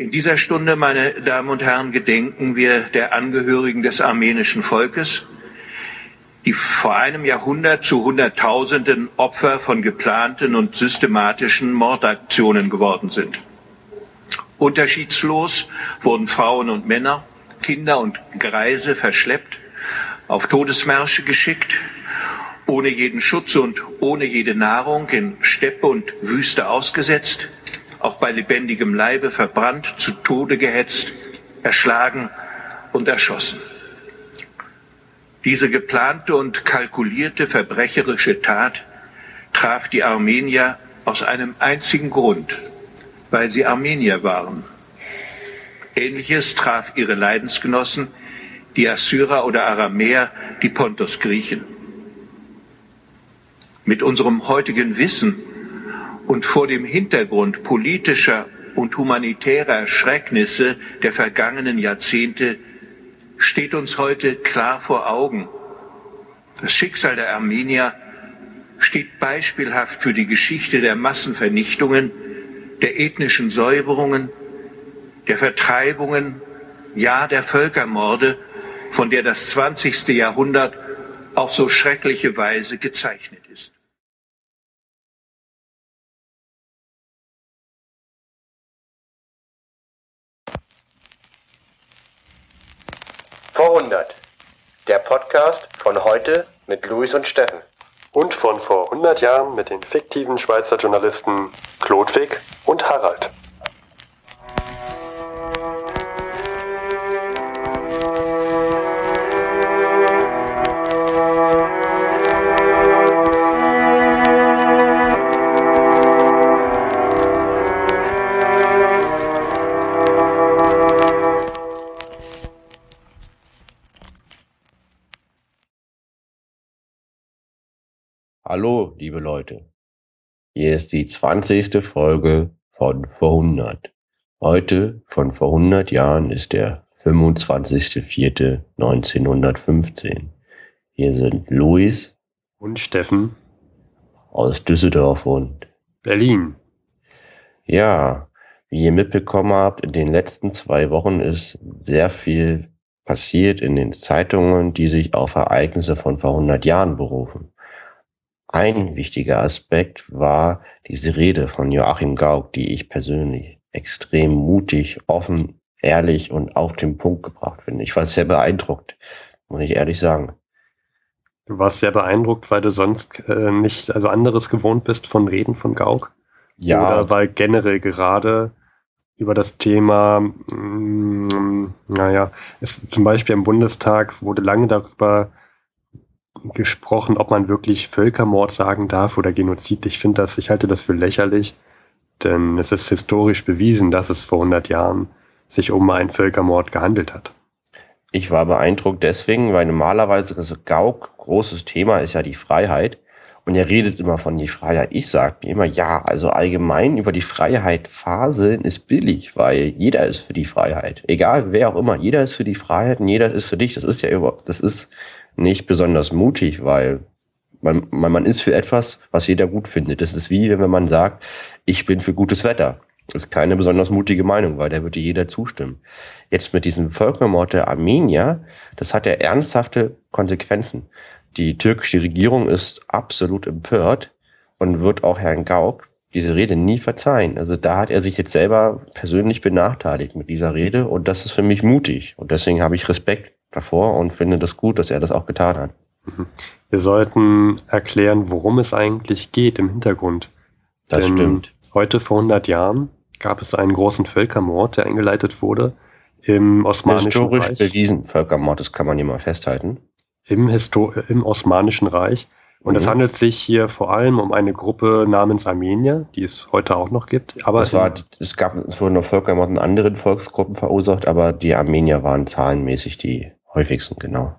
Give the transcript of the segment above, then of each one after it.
In dieser Stunde, meine Damen und Herren, gedenken wir der Angehörigen des armenischen Volkes, die vor einem Jahrhundert zu Hunderttausenden Opfer von geplanten und systematischen Mordaktionen geworden sind. Unterschiedslos wurden Frauen und Männer, Kinder und Greise verschleppt, auf Todesmärsche geschickt, ohne jeden Schutz und ohne jede Nahrung in Steppe und Wüste ausgesetzt, auch bei lebendigem Leibe verbrannt, zu Tode gehetzt, erschlagen und erschossen. Diese geplante und kalkulierte verbrecherische Tat traf die Armenier aus einem einzigen Grund, weil sie Armenier waren. Ähnliches traf ihre Leidensgenossen, die Assyrer oder Aramäer, die Pontos-Griechen. Mit unserem heutigen Wissen und vor dem Hintergrund politischer und humanitärer Schrecknisse der vergangenen Jahrzehnte steht uns heute klar vor Augen. Das Schicksal der Armenier steht beispielhaft für die Geschichte der Massenvernichtungen, der ethnischen Säuberungen, der Vertreibungen, ja der Völkermorde, von der das 20. Jahrhundert auf so schreckliche Weise gezeichnet ist. Vor 100. Der Podcast von heute mit Luis und Steffen. Und von vor 100 Jahren mit den fiktiven Schweizer Journalisten Klodwig und Harald. Hallo, liebe Leute. Hier ist die 20. Folge von vor 100. Heute, von vor 100 Jahren, ist der 25.04.1915. Hier sind Luis und Steffen aus Düsseldorf und Berlin. Ja, wie ihr mitbekommen habt, in den letzten zwei Wochen ist sehr viel passiert in den Zeitungen, die sich auf Ereignisse von vor 100 Jahren berufen. Ein wichtiger Aspekt war diese Rede von Joachim Gauck, die ich persönlich extrem mutig, offen, ehrlich und auf den Punkt gebracht finde. Ich war sehr beeindruckt, muss ich ehrlich sagen. Du warst sehr beeindruckt, weil du sonst äh, nicht, also anderes gewohnt bist von Reden von Gauck? Ja. Oder weil generell gerade über das Thema, mh, mm, naja, es, zum Beispiel im Bundestag wurde lange darüber gesprochen, ob man wirklich Völkermord sagen darf oder Genozid. Ich finde das, ich halte das für lächerlich, denn es ist historisch bewiesen, dass es vor 100 Jahren sich um einen Völkermord gehandelt hat. Ich war beeindruckt deswegen, weil normalerweise also Gauck großes Thema ist ja die Freiheit und er redet immer von die Freiheit. Ich sage mir immer, ja, also allgemein über die Freiheit faseln ist billig, weil jeder ist für die Freiheit. Egal wer auch immer, jeder ist für die Freiheit und jeder ist für dich. Das ist ja überhaupt, das ist nicht besonders mutig, weil man, man, man ist für etwas, was jeder gut findet. Das ist wie, wenn man sagt, ich bin für gutes Wetter. Das ist keine besonders mutige Meinung, weil da würde jeder zustimmen. Jetzt mit diesem Völkermord der Armenier, das hat ja ernsthafte Konsequenzen. Die türkische Regierung ist absolut empört und wird auch Herrn Gauck diese Rede nie verzeihen. Also da hat er sich jetzt selber persönlich benachteiligt mit dieser Rede und das ist für mich mutig. Und deswegen habe ich Respekt davor und finde das gut, dass er das auch getan hat. Mhm. Wir sollten erklären, worum es eigentlich geht im Hintergrund. Das Denn stimmt. Heute vor 100 Jahren gab es einen großen Völkermord, der eingeleitet wurde im Osmanischen Historisch Reich. Historisch bewiesen Völkermord, das kann man ja mal festhalten. Im, Histo im Osmanischen Reich. Und mhm. es handelt sich hier vor allem um eine Gruppe namens Armenier, die es heute auch noch gibt. Aber es, war, es, gab, es wurden noch Völkermord in anderen Volksgruppen verursacht, aber die Armenier waren zahlenmäßig die häufigsten, genau.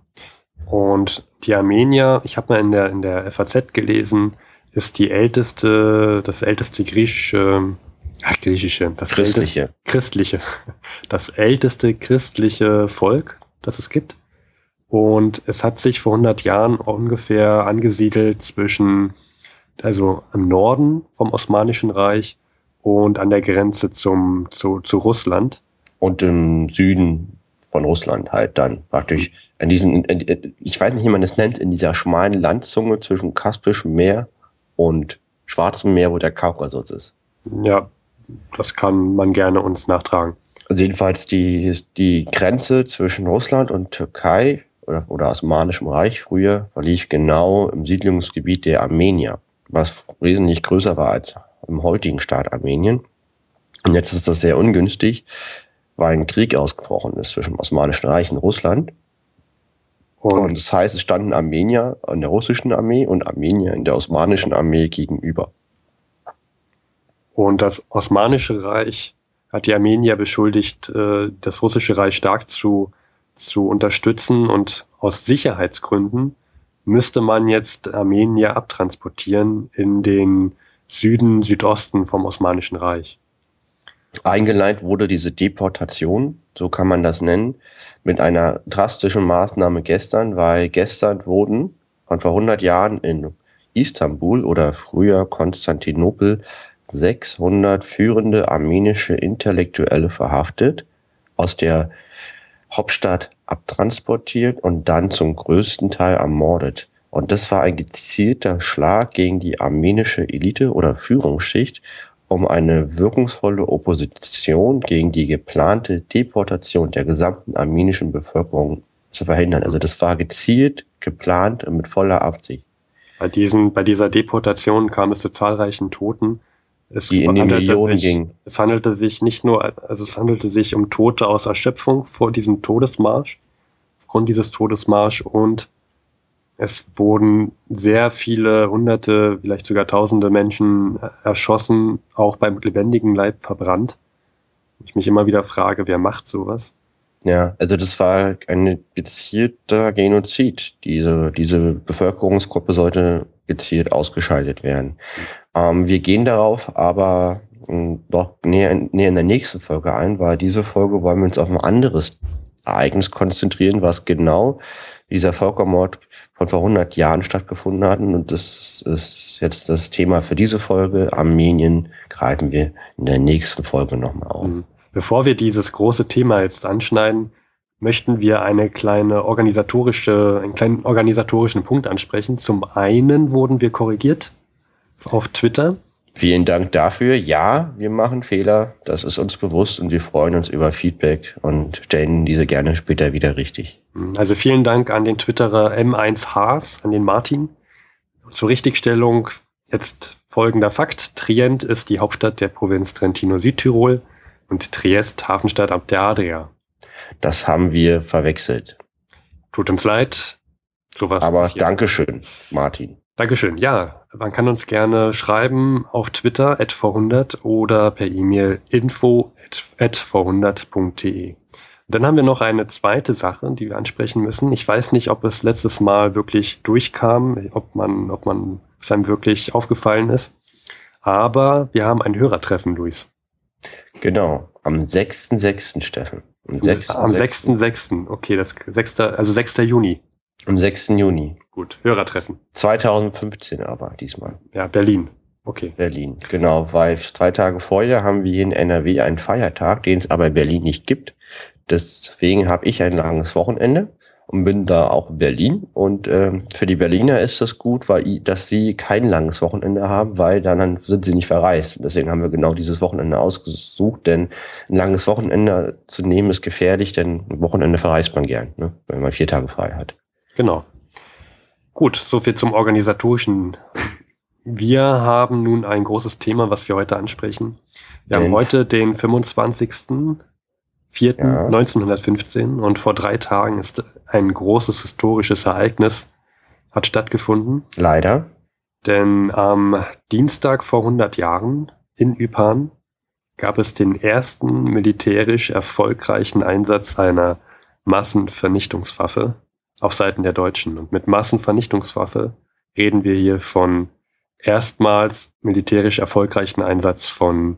Und die Armenier, ich habe mal in der, in der FAZ gelesen, ist die älteste, das älteste griechische, ach, griechische, das christliche. Älteste, christliche, das älteste christliche Volk, das es gibt. Und es hat sich vor 100 Jahren ungefähr angesiedelt zwischen, also im Norden vom Osmanischen Reich und an der Grenze zum, zu, zu Russland. Und im Süden von Russland halt dann praktisch in diesen, ich weiß nicht, wie man das nennt, in dieser schmalen Landzunge zwischen Kaspischem Meer und Schwarzem Meer, wo der Kaukasus ist. Ja, das kann man gerne uns nachtragen. Also jedenfalls die, die Grenze zwischen Russland und Türkei oder, oder Osmanischem Reich früher verlief genau im Siedlungsgebiet der Armenier, was wesentlich größer war als im heutigen Staat Armenien. Und jetzt ist das sehr ungünstig, weil ein Krieg ausgebrochen ist zwischen dem Osmanischen Reich und Russland. Und, und das heißt, es standen Armenier in der russischen Armee und Armenier in der osmanischen Armee gegenüber. Und das Osmanische Reich hat die Armenier beschuldigt, äh, das russische Reich stark zu, zu unterstützen und aus Sicherheitsgründen müsste man jetzt Armenier abtransportieren in den Süden, Südosten vom Osmanischen Reich. Eingeleitet wurde diese Deportation, so kann man das nennen, mit einer drastischen Maßnahme gestern, weil gestern wurden von vor 100 Jahren in Istanbul oder früher Konstantinopel 600 führende armenische Intellektuelle verhaftet, aus der Hauptstadt abtransportiert und dann zum größten Teil ermordet. Und das war ein gezielter Schlag gegen die armenische Elite oder Führungsschicht, um eine wirkungsvolle Opposition gegen die geplante Deportation der gesamten armenischen Bevölkerung zu verhindern. Also das war gezielt, geplant und mit voller Absicht. Bei, diesen, bei dieser Deportation kam es zu zahlreichen Toten. Es die in die Millionen sich, ging. Es handelte sich nicht nur, also es handelte sich um Tote aus Erschöpfung vor diesem Todesmarsch, aufgrund dieses Todesmarsch und es wurden sehr viele hunderte, vielleicht sogar tausende Menschen erschossen, auch beim lebendigen Leib verbrannt. Ich mich immer wieder frage, wer macht sowas? Ja, also das war ein gezielter Genozid. Diese, diese Bevölkerungsgruppe sollte gezielt ausgeschaltet werden. Ähm, wir gehen darauf aber hm, doch näher, näher in der nächsten Folge ein, weil diese Folge wollen wir uns auf ein anderes Ereignis konzentrieren, was genau dieser Völkermord von vor 100 Jahren stattgefunden hat. Und das ist jetzt das Thema für diese Folge. Armenien greifen wir in der nächsten Folge nochmal auf. Mhm. Bevor wir dieses große Thema jetzt anschneiden, möchten wir eine kleine organisatorische, einen kleinen organisatorischen Punkt ansprechen. Zum einen wurden wir korrigiert auf Twitter. Vielen Dank dafür. Ja, wir machen Fehler. Das ist uns bewusst und wir freuen uns über Feedback und stellen diese gerne später wieder richtig. Also vielen Dank an den Twitterer M1 Haas, an den Martin. Zur Richtigstellung jetzt folgender Fakt. Trient ist die Hauptstadt der Provinz Trentino-Südtirol und Triest Hafenstadt ab der Adria. Das haben wir verwechselt. Tut uns leid. Sowas Aber passiert. Dankeschön, Martin. Dankeschön. Ja, man kann uns gerne schreiben auf Twitter at v100 oder per E-Mail info at v100.de. Dann haben wir noch eine zweite Sache, die wir ansprechen müssen. Ich weiß nicht, ob es letztes Mal wirklich durchkam, ob man, ob man es einem wirklich aufgefallen ist. Aber wir haben ein Hörertreffen, Luis. Genau, am 6.6. Steffen. Am 6.6. Okay, das 6. also 6. Juni. Am 6. Juni. Gut, Hörertreffen. 2015 aber diesmal. Ja, Berlin. Okay. Berlin, genau, weil zwei Tage vorher haben wir hier in NRW einen Feiertag, den es aber in Berlin nicht gibt. Deswegen habe ich ein langes Wochenende und bin da auch in Berlin. Und ähm, für die Berliner ist das gut, weil dass sie kein langes Wochenende haben, weil dann, sind sie nicht verreist. Deswegen haben wir genau dieses Wochenende ausgesucht, denn ein langes Wochenende zu nehmen ist gefährlich, denn ein Wochenende verreist man gern, ne, wenn man vier Tage frei hat. Genau. Gut, soviel zum organisatorischen. Wir haben nun ein großes Thema, was wir heute ansprechen. Wir den haben heute den 25. 4. Ja. 1915 und vor drei Tagen ist ein großes historisches Ereignis hat stattgefunden. Leider. Denn am Dienstag vor 100 Jahren in Ypern gab es den ersten militärisch erfolgreichen Einsatz einer Massenvernichtungswaffe auf Seiten der Deutschen. Und mit Massenvernichtungswaffe reden wir hier von erstmals militärisch erfolgreichen Einsatz von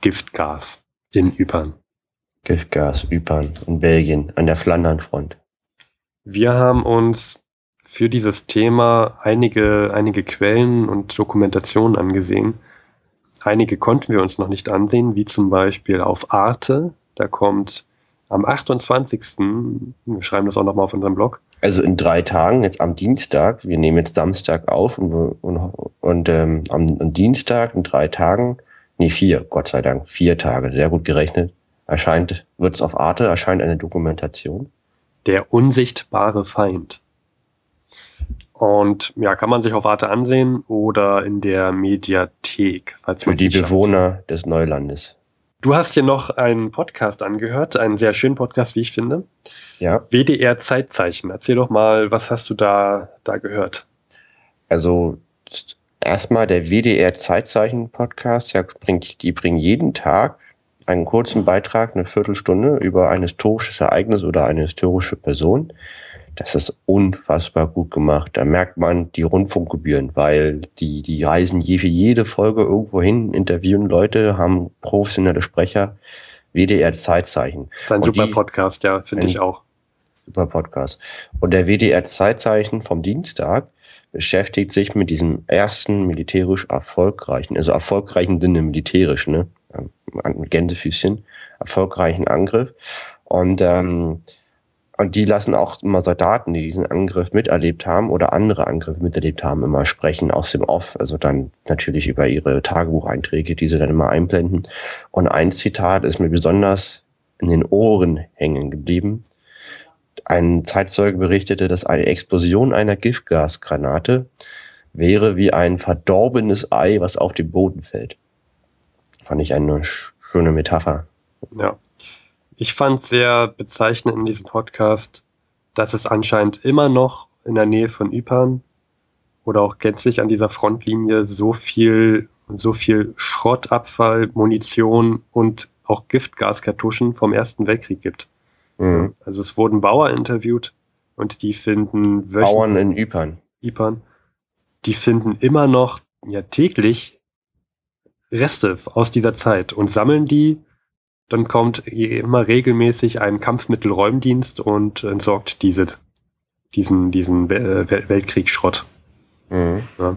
Giftgas in Ypern. Giftgas, Ypern in Belgien an der Flandernfront. Wir haben uns für dieses Thema einige, einige Quellen und Dokumentationen angesehen. einige konnten wir uns noch nicht ansehen, wie zum Beispiel auf Arte. Da kommt am 28. Wir schreiben das auch nochmal auf unserem Blog. Also in drei Tagen, jetzt am Dienstag, wir nehmen jetzt Samstag auf und, und, und ähm, am, am Dienstag in drei Tagen, nee, vier, Gott sei Dank, vier Tage, sehr gut gerechnet, erscheint, wird es auf Arte, erscheint eine Dokumentation. Der unsichtbare Feind. Und ja, kann man sich auf Arte ansehen oder in der Mediathek. Falls Für die Bewohner schaut. des Neulandes. Du hast hier noch einen Podcast angehört, einen sehr schönen Podcast, wie ich finde. Ja. WDR Zeitzeichen. Erzähl doch mal, was hast du da, da gehört? Also erstmal der WDR Zeitzeichen Podcast, ja, bringt, die bringen jeden Tag einen kurzen Beitrag, eine Viertelstunde über ein historisches Ereignis oder eine historische Person. Das ist unfassbar gut gemacht. Da merkt man die Rundfunkgebühren, weil die, die reisen je für jede Folge irgendwo hin, interviewen Leute, haben professionelle Sprecher, WDR Zeitzeichen. Das ist ein Und super die, Podcast, ja, finde ich auch. Super Podcast. Und der WDR Zeitzeichen vom Dienstag beschäftigt sich mit diesem ersten militärisch erfolgreichen, also erfolgreichen Sinne militärisch, ne? Gänsefüßchen, erfolgreichen Angriff. Und ähm, und die lassen auch immer Soldaten, die diesen Angriff miterlebt haben oder andere Angriffe miterlebt haben, immer sprechen aus dem Off. Also dann natürlich über ihre Tagebucheinträge, die sie dann immer einblenden. Und ein Zitat ist mir besonders in den Ohren hängen geblieben. Ein Zeitzeuge berichtete, dass eine Explosion einer Giftgasgranate wäre wie ein verdorbenes Ei, was auf den Boden fällt. Fand ich eine schöne Metapher. Ja. Ich fand sehr bezeichnend in diesem Podcast, dass es anscheinend immer noch in der Nähe von Ypern oder auch gänzlich an dieser Frontlinie so viel, so viel Schrottabfall, Munition und auch Giftgaskartuschen vom Ersten Weltkrieg gibt. Mhm. Also es wurden Bauer interviewt und die finden Bauern in Ypern. Ypern. Die finden immer noch ja täglich Reste aus dieser Zeit und sammeln die dann kommt immer regelmäßig ein Kampfmittelräumdienst und entsorgt diese, diesen, diesen Weltkriegsschrott. Mhm. Ja.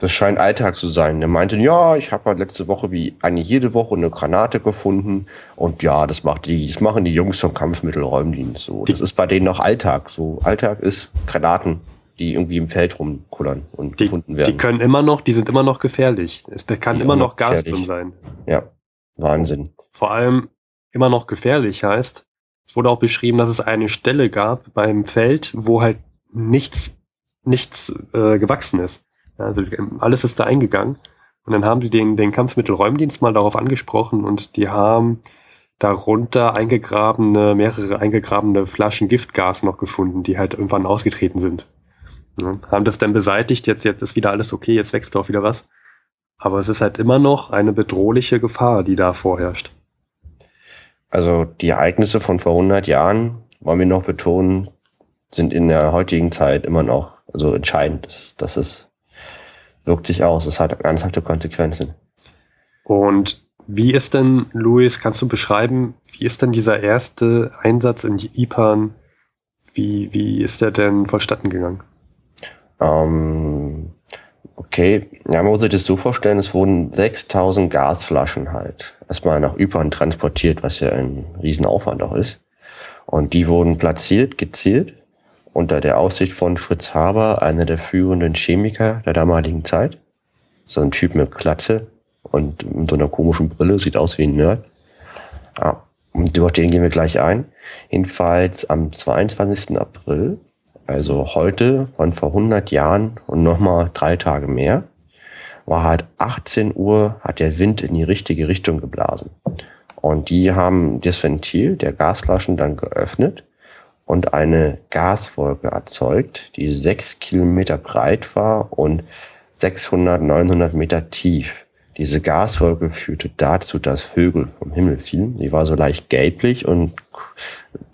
Das scheint Alltag zu sein. Er meinte, ja, ich habe halt letzte Woche wie eigentlich jede Woche eine Granate gefunden und ja, das macht die, das machen die Jungs vom Kampfmittelräumdienst. So, das ist bei denen noch Alltag. So Alltag ist Granaten, die irgendwie im Feld rumkullern und die, gefunden werden. Die können immer noch, die sind immer noch gefährlich. Es, kann die immer noch Gas gefährlich. drin sein. Ja. Wahnsinn. Vor allem immer noch gefährlich heißt, es wurde auch beschrieben, dass es eine Stelle gab beim Feld, wo halt nichts, nichts äh, gewachsen ist. Also alles ist da eingegangen. Und dann haben die den, den Kampfmittelräumdienst mal darauf angesprochen und die haben darunter eingegrabene, mehrere eingegrabene Flaschen Giftgas noch gefunden, die halt irgendwann ausgetreten sind. Ja, haben das dann beseitigt, jetzt, jetzt ist wieder alles okay, jetzt wächst auch wieder was. Aber es ist halt immer noch eine bedrohliche Gefahr, die da vorherrscht. Also die Ereignisse von vor 100 Jahren, wollen wir noch betonen, sind in der heutigen Zeit immer noch also entscheidend. Das, das ist, wirkt sich aus. Es hat ernsthafte Konsequenzen. Und wie ist denn, Luis, kannst du beschreiben, wie ist denn dieser erste Einsatz in die IPAN? Wie, wie ist der denn vonstatten gegangen? Ähm, Okay, ja, man muss sich das so vorstellen, es wurden 6000 Gasflaschen halt erstmal nach Ypern transportiert, was ja ein Riesenaufwand auch ist. Und die wurden platziert, gezielt, unter der Aussicht von Fritz Haber, einer der führenden Chemiker der damaligen Zeit. So ein Typ mit Klatze und mit so einer komischen Brille, sieht aus wie ein Nerd. Ja, und über den gehen wir gleich ein. Jedenfalls am 22. April also heute von vor 100 Jahren und nochmal drei Tage mehr, war halt 18 Uhr, hat der Wind in die richtige Richtung geblasen. Und die haben das Ventil der Gasflaschen dann geöffnet und eine Gaswolke erzeugt, die sechs Kilometer breit war und 600, 900 Meter tief. Diese Gaswolke führte dazu, dass Vögel vom Himmel fielen. Die war so leicht gelblich und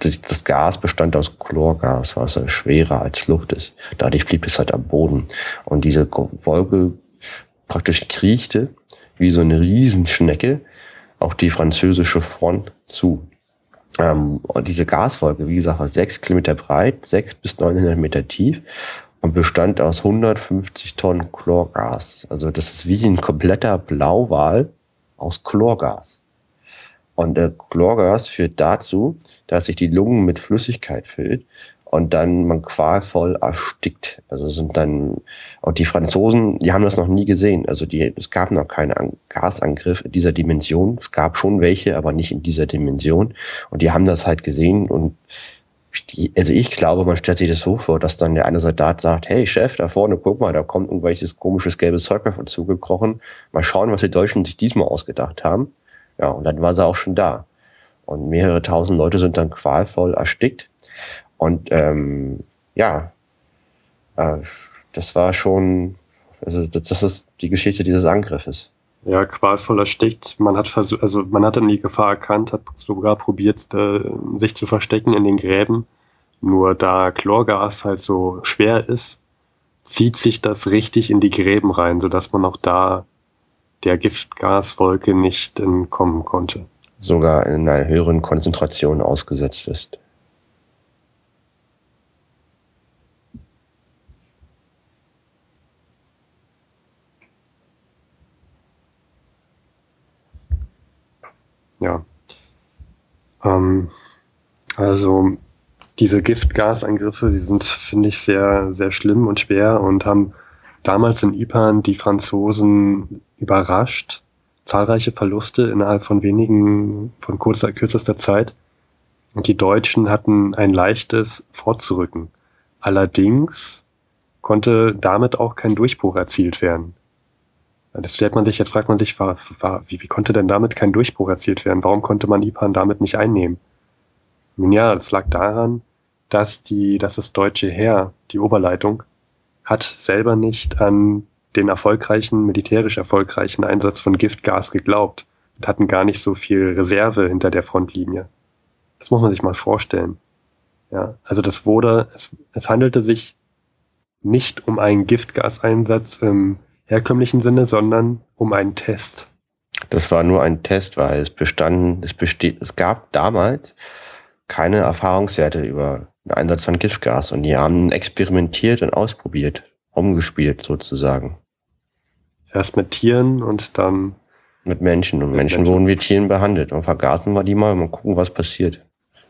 das, Gas bestand aus Chlorgas, was schwerer als Luft ist. Dadurch blieb es halt am Boden. Und diese Wolke praktisch kriechte wie so eine Riesenschnecke auf die französische Front zu. Ähm, und diese Gaswolke, wie gesagt, war sechs Kilometer breit, sechs bis neunhundert Meter tief und bestand aus 150 Tonnen Chlorgas. Also das ist wie ein kompletter Blauwal aus Chlorgas. Und der Chlorgas führt dazu, dass sich die Lungen mit Flüssigkeit füllt und dann man qualvoll erstickt. Also sind dann, und die Franzosen, die haben das noch nie gesehen. Also die, es gab noch keinen Gasangriff in dieser Dimension. Es gab schon welche, aber nicht in dieser Dimension. Und die haben das halt gesehen und also ich glaube, man stellt sich das so vor, dass dann der eine Soldat sagt, hey Chef, da vorne, guck mal, da kommt irgendwelches komisches gelbes Zeug uns zugekrochen. Mal schauen, was die Deutschen sich diesmal ausgedacht haben. Ja, und dann war sie auch schon da. Und mehrere tausend Leute sind dann qualvoll erstickt. Und ähm, ja, äh, das war schon, also das ist die Geschichte dieses Angriffes. Ja, qualvoll erstickt. Man hat versucht, also man hat dann die Gefahr erkannt, hat sogar probiert, äh, sich zu verstecken in den Gräben. Nur da Chlorgas halt so schwer ist, zieht sich das richtig in die Gräben rein, sodass man auch da der Giftgaswolke nicht entkommen konnte. Sogar in einer höheren Konzentration ausgesetzt ist. Ja. Ähm, also diese Giftgasangriffe, die sind, finde ich, sehr, sehr schlimm und schwer und haben damals in Ypern die Franzosen überrascht. Zahlreiche Verluste innerhalb von wenigen, von kurzer, kürzester Zeit. Und die Deutschen hatten ein leichtes Vorzurücken. Allerdings konnte damit auch kein Durchbruch erzielt werden. Das stellt man sich, jetzt fragt man sich, war, war, wie, wie konnte denn damit kein Durchbruch erzielt werden? Warum konnte man Ipan damit nicht einnehmen? Nun ja, das lag daran, dass die, dass das deutsche Heer, die Oberleitung, hat selber nicht an den erfolgreichen, militärisch erfolgreichen Einsatz von Giftgas geglaubt und hatten gar nicht so viel Reserve hinter der Frontlinie. Das muss man sich mal vorstellen. Ja, also das wurde, es, es handelte sich nicht um einen Giftgaseinsatz im herkömmlichen Sinne, sondern um einen Test. Das war nur ein Test, weil es bestanden, es besteht, es gab damals keine Erfahrungswerte über den Einsatz von Giftgas und die haben experimentiert und ausprobiert, umgespielt sozusagen. Erst mit Tieren und dann mit Menschen und mit Menschen, Menschen wurden wie Tieren behandelt und vergasen wir die mal und mal gucken, was passiert.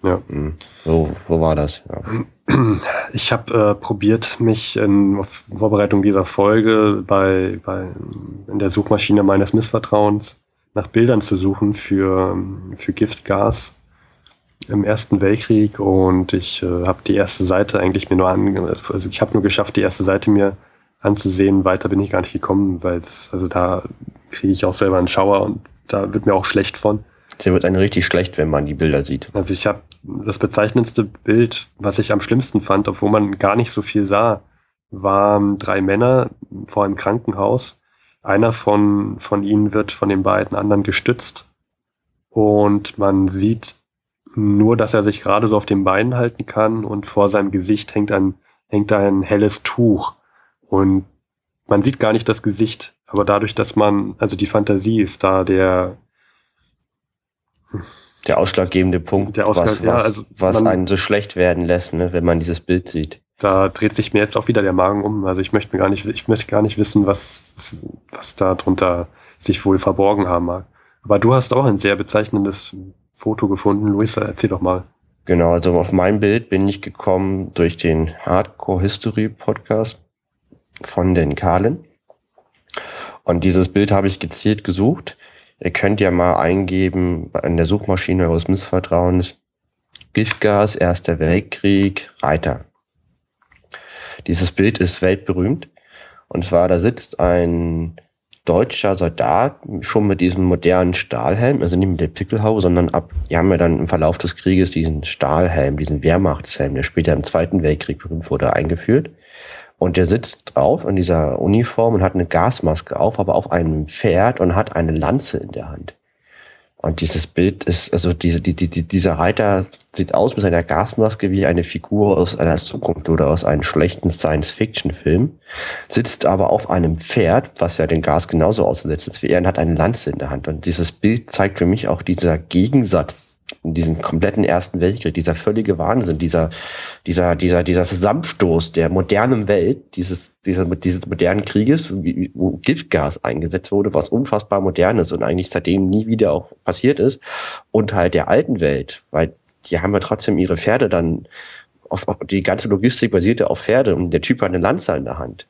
Ja. Hm. So, so war das. Ja. Ich habe äh, probiert, mich in Vorbereitung dieser Folge bei, bei in der Suchmaschine meines Missvertrauens nach Bildern zu suchen für, für Giftgas im Ersten Weltkrieg und ich äh, habe die erste Seite eigentlich mir nur an, also ich habe nur geschafft, die erste Seite mir anzusehen. Weiter bin ich gar nicht gekommen, weil das, also da kriege ich auch selber einen Schauer und da wird mir auch schlecht von. Der wird einem richtig schlecht, wenn man die Bilder sieht. Also ich habe das bezeichnendste Bild, was ich am schlimmsten fand, obwohl man gar nicht so viel sah, waren drei Männer vor einem Krankenhaus. Einer von, von ihnen wird von den beiden anderen gestützt und man sieht nur, dass er sich gerade so auf den Beinen halten kann und vor seinem Gesicht hängt ein, hängt ein helles Tuch und man sieht gar nicht das Gesicht, aber dadurch, dass man, also die Fantasie ist da der, der ausschlaggebende Punkt, der Ausschlag, was, ja, also was man, einen so schlecht werden lässt, ne, wenn man dieses Bild sieht. Da dreht sich mir jetzt auch wieder der Magen um. Also ich möchte mir gar nicht, ich möchte gar nicht wissen, was, was da drunter sich wohl verborgen haben mag. Aber du hast auch ein sehr bezeichnendes Foto gefunden. Luisa, erzähl doch mal. Genau, also auf mein Bild bin ich gekommen durch den Hardcore History Podcast von den Kahlen. Und dieses Bild habe ich gezielt gesucht Ihr könnt ja mal eingeben in der Suchmaschine eures Missvertrauens Giftgas, Erster Weltkrieg, Reiter. Dieses Bild ist weltberühmt. Und zwar, da sitzt ein deutscher Soldat schon mit diesem modernen Stahlhelm, also nicht mit der Pickelhaube, sondern ab, die haben ja dann im Verlauf des Krieges diesen Stahlhelm, diesen Wehrmachtshelm, der später im Zweiten Weltkrieg berühmt wurde, eingeführt. Und der sitzt drauf in dieser Uniform und hat eine Gasmaske auf, aber auf einem Pferd und hat eine Lanze in der Hand. Und dieses Bild ist, also diese, die, die, dieser Reiter sieht aus mit seiner Gasmaske wie eine Figur aus einer Zukunft oder aus einem schlechten Science-Fiction-Film, sitzt aber auf einem Pferd, was ja den Gas genauso ausgesetzt ist wie er, und hat eine Lanze in der Hand. Und dieses Bild zeigt für mich auch dieser Gegensatz in diesem kompletten Ersten Weltkrieg, dieser völlige Wahnsinn, dieser, dieser, dieser, dieser Zusammenstoß der modernen Welt, dieses, dieser, dieses modernen Krieges, wo Giftgas eingesetzt wurde, was unfassbar modern ist und eigentlich seitdem nie wieder auch passiert ist, und halt der alten Welt, weil die haben ja trotzdem ihre Pferde dann, auf, auf die ganze Logistik basierte auf Pferde und der Typ hat eine Lanze in der Hand.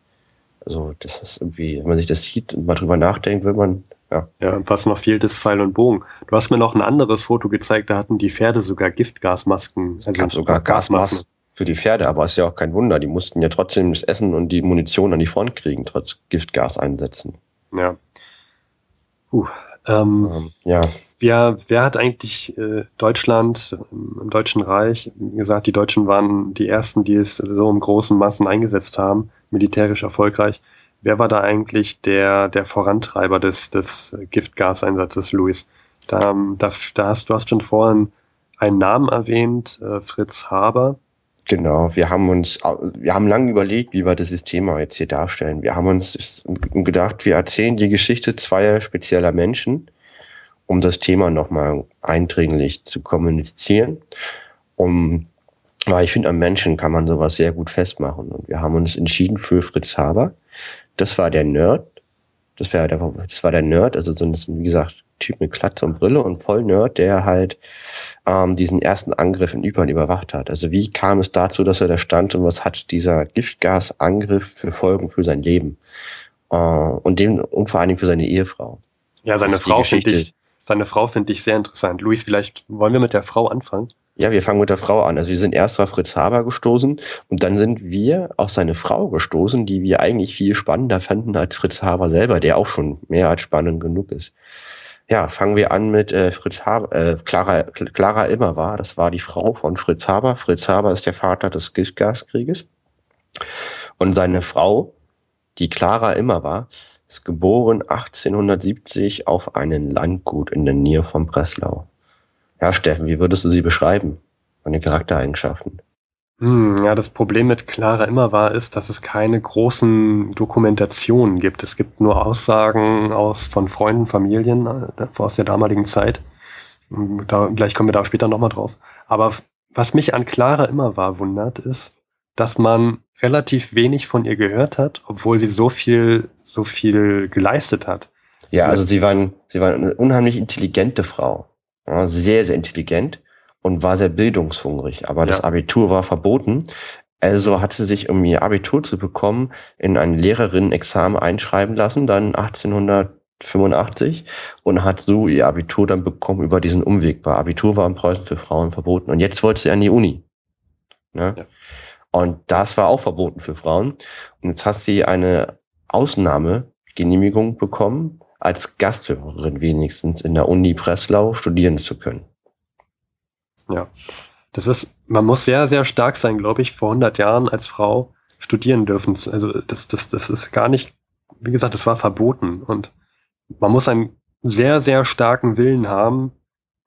Also das ist irgendwie, wenn man sich das sieht und mal drüber nachdenkt, will man ja. ja, was noch fehlt, ist Pfeil und Bogen. Du hast mir noch ein anderes Foto gezeigt, da hatten die Pferde sogar Giftgasmasken. Also gab sogar Gasmasken für die Pferde, aber ist ja auch kein Wunder. Die mussten ja trotzdem das Essen und die Munition an die Front kriegen, trotz Giftgas einsetzen. Ja. Puh, ähm, ähm, ja. Wer, wer hat eigentlich äh, Deutschland ähm, im Deutschen Reich, wie gesagt, die Deutschen waren die ersten, die es so in großen Massen eingesetzt haben, militärisch erfolgreich. Wer war da eigentlich der, der Vorantreiber des, des Giftgaseinsatzes, Luis? Da, da, da hast, du hast schon vorhin einen Namen erwähnt, äh, Fritz Haber. Genau, wir haben uns, wir haben lange überlegt, wie wir dieses Thema jetzt hier darstellen. Wir haben uns gedacht, wir erzählen die Geschichte zweier spezieller Menschen, um das Thema nochmal eindringlich zu kommunizieren. Um, weil ich finde, am Menschen kann man sowas sehr gut festmachen. Und wir haben uns entschieden für Fritz Haber das war der Nerd. Das, war der, das war der Nerd, also so ein, wie gesagt, Typ mit Klatze und Brille und voll Nerd, der halt ähm, diesen ersten Angriff in Ypern überwacht hat. Also wie kam es dazu, dass er da stand und was hat dieser Giftgasangriff für Folgen für sein Leben? Äh, und dem und vor allen Dingen für seine Ehefrau. Ja, seine Frau finde ich, seine Frau finde ich sehr interessant. Luis, vielleicht wollen wir mit der Frau anfangen? Ja, wir fangen mit der Frau an. Also wir sind erst auf Fritz Haber gestoßen und dann sind wir auf seine Frau gestoßen, die wir eigentlich viel spannender fanden als Fritz Haber selber, der auch schon mehr als spannend genug ist. Ja, fangen wir an mit äh, Fritz Haber, äh, Clara, Clara Immer war. Das war die Frau von Fritz Haber. Fritz Haber ist der Vater des Giftgaskrieges. Und seine Frau, die Clara Immer war, ist geboren 1870 auf einem Landgut in der Nähe von Breslau. Ja, Steffen, wie würdest du sie beschreiben? Meine Charaktereigenschaften. Hm, ja, das Problem mit Clara immer war, ist, dass es keine großen Dokumentationen gibt. Es gibt nur Aussagen aus von Freunden, Familien äh, aus der damaligen Zeit. Hm, da, gleich kommen wir da später nochmal drauf. Aber was mich an Clara immer war wundert, ist, dass man relativ wenig von ihr gehört hat, obwohl sie so viel, so viel geleistet hat. Ja, also sie waren, sie waren eine unheimlich intelligente Frau ja, sehr, sehr intelligent und war sehr bildungshungrig. Aber ja. das Abitur war verboten. Also hat sie sich, um ihr Abitur zu bekommen, in ein Lehrerinnen-Examen einschreiben lassen, dann 1885 und hat so ihr Abitur dann bekommen über diesen Umweg. Weil Abitur war in Preußen für Frauen verboten. Und jetzt wollte sie an die Uni. Ne? Ja. Und das war auch verboten für Frauen. Und jetzt hat sie eine Ausnahmegenehmigung bekommen als Gasthörerin wenigstens in der Uni Breslau studieren zu können. Ja, das ist, man muss sehr, sehr stark sein, glaube ich, vor 100 Jahren als Frau studieren dürfen. Also das, das, das ist gar nicht, wie gesagt, das war verboten und man muss einen sehr, sehr starken Willen haben,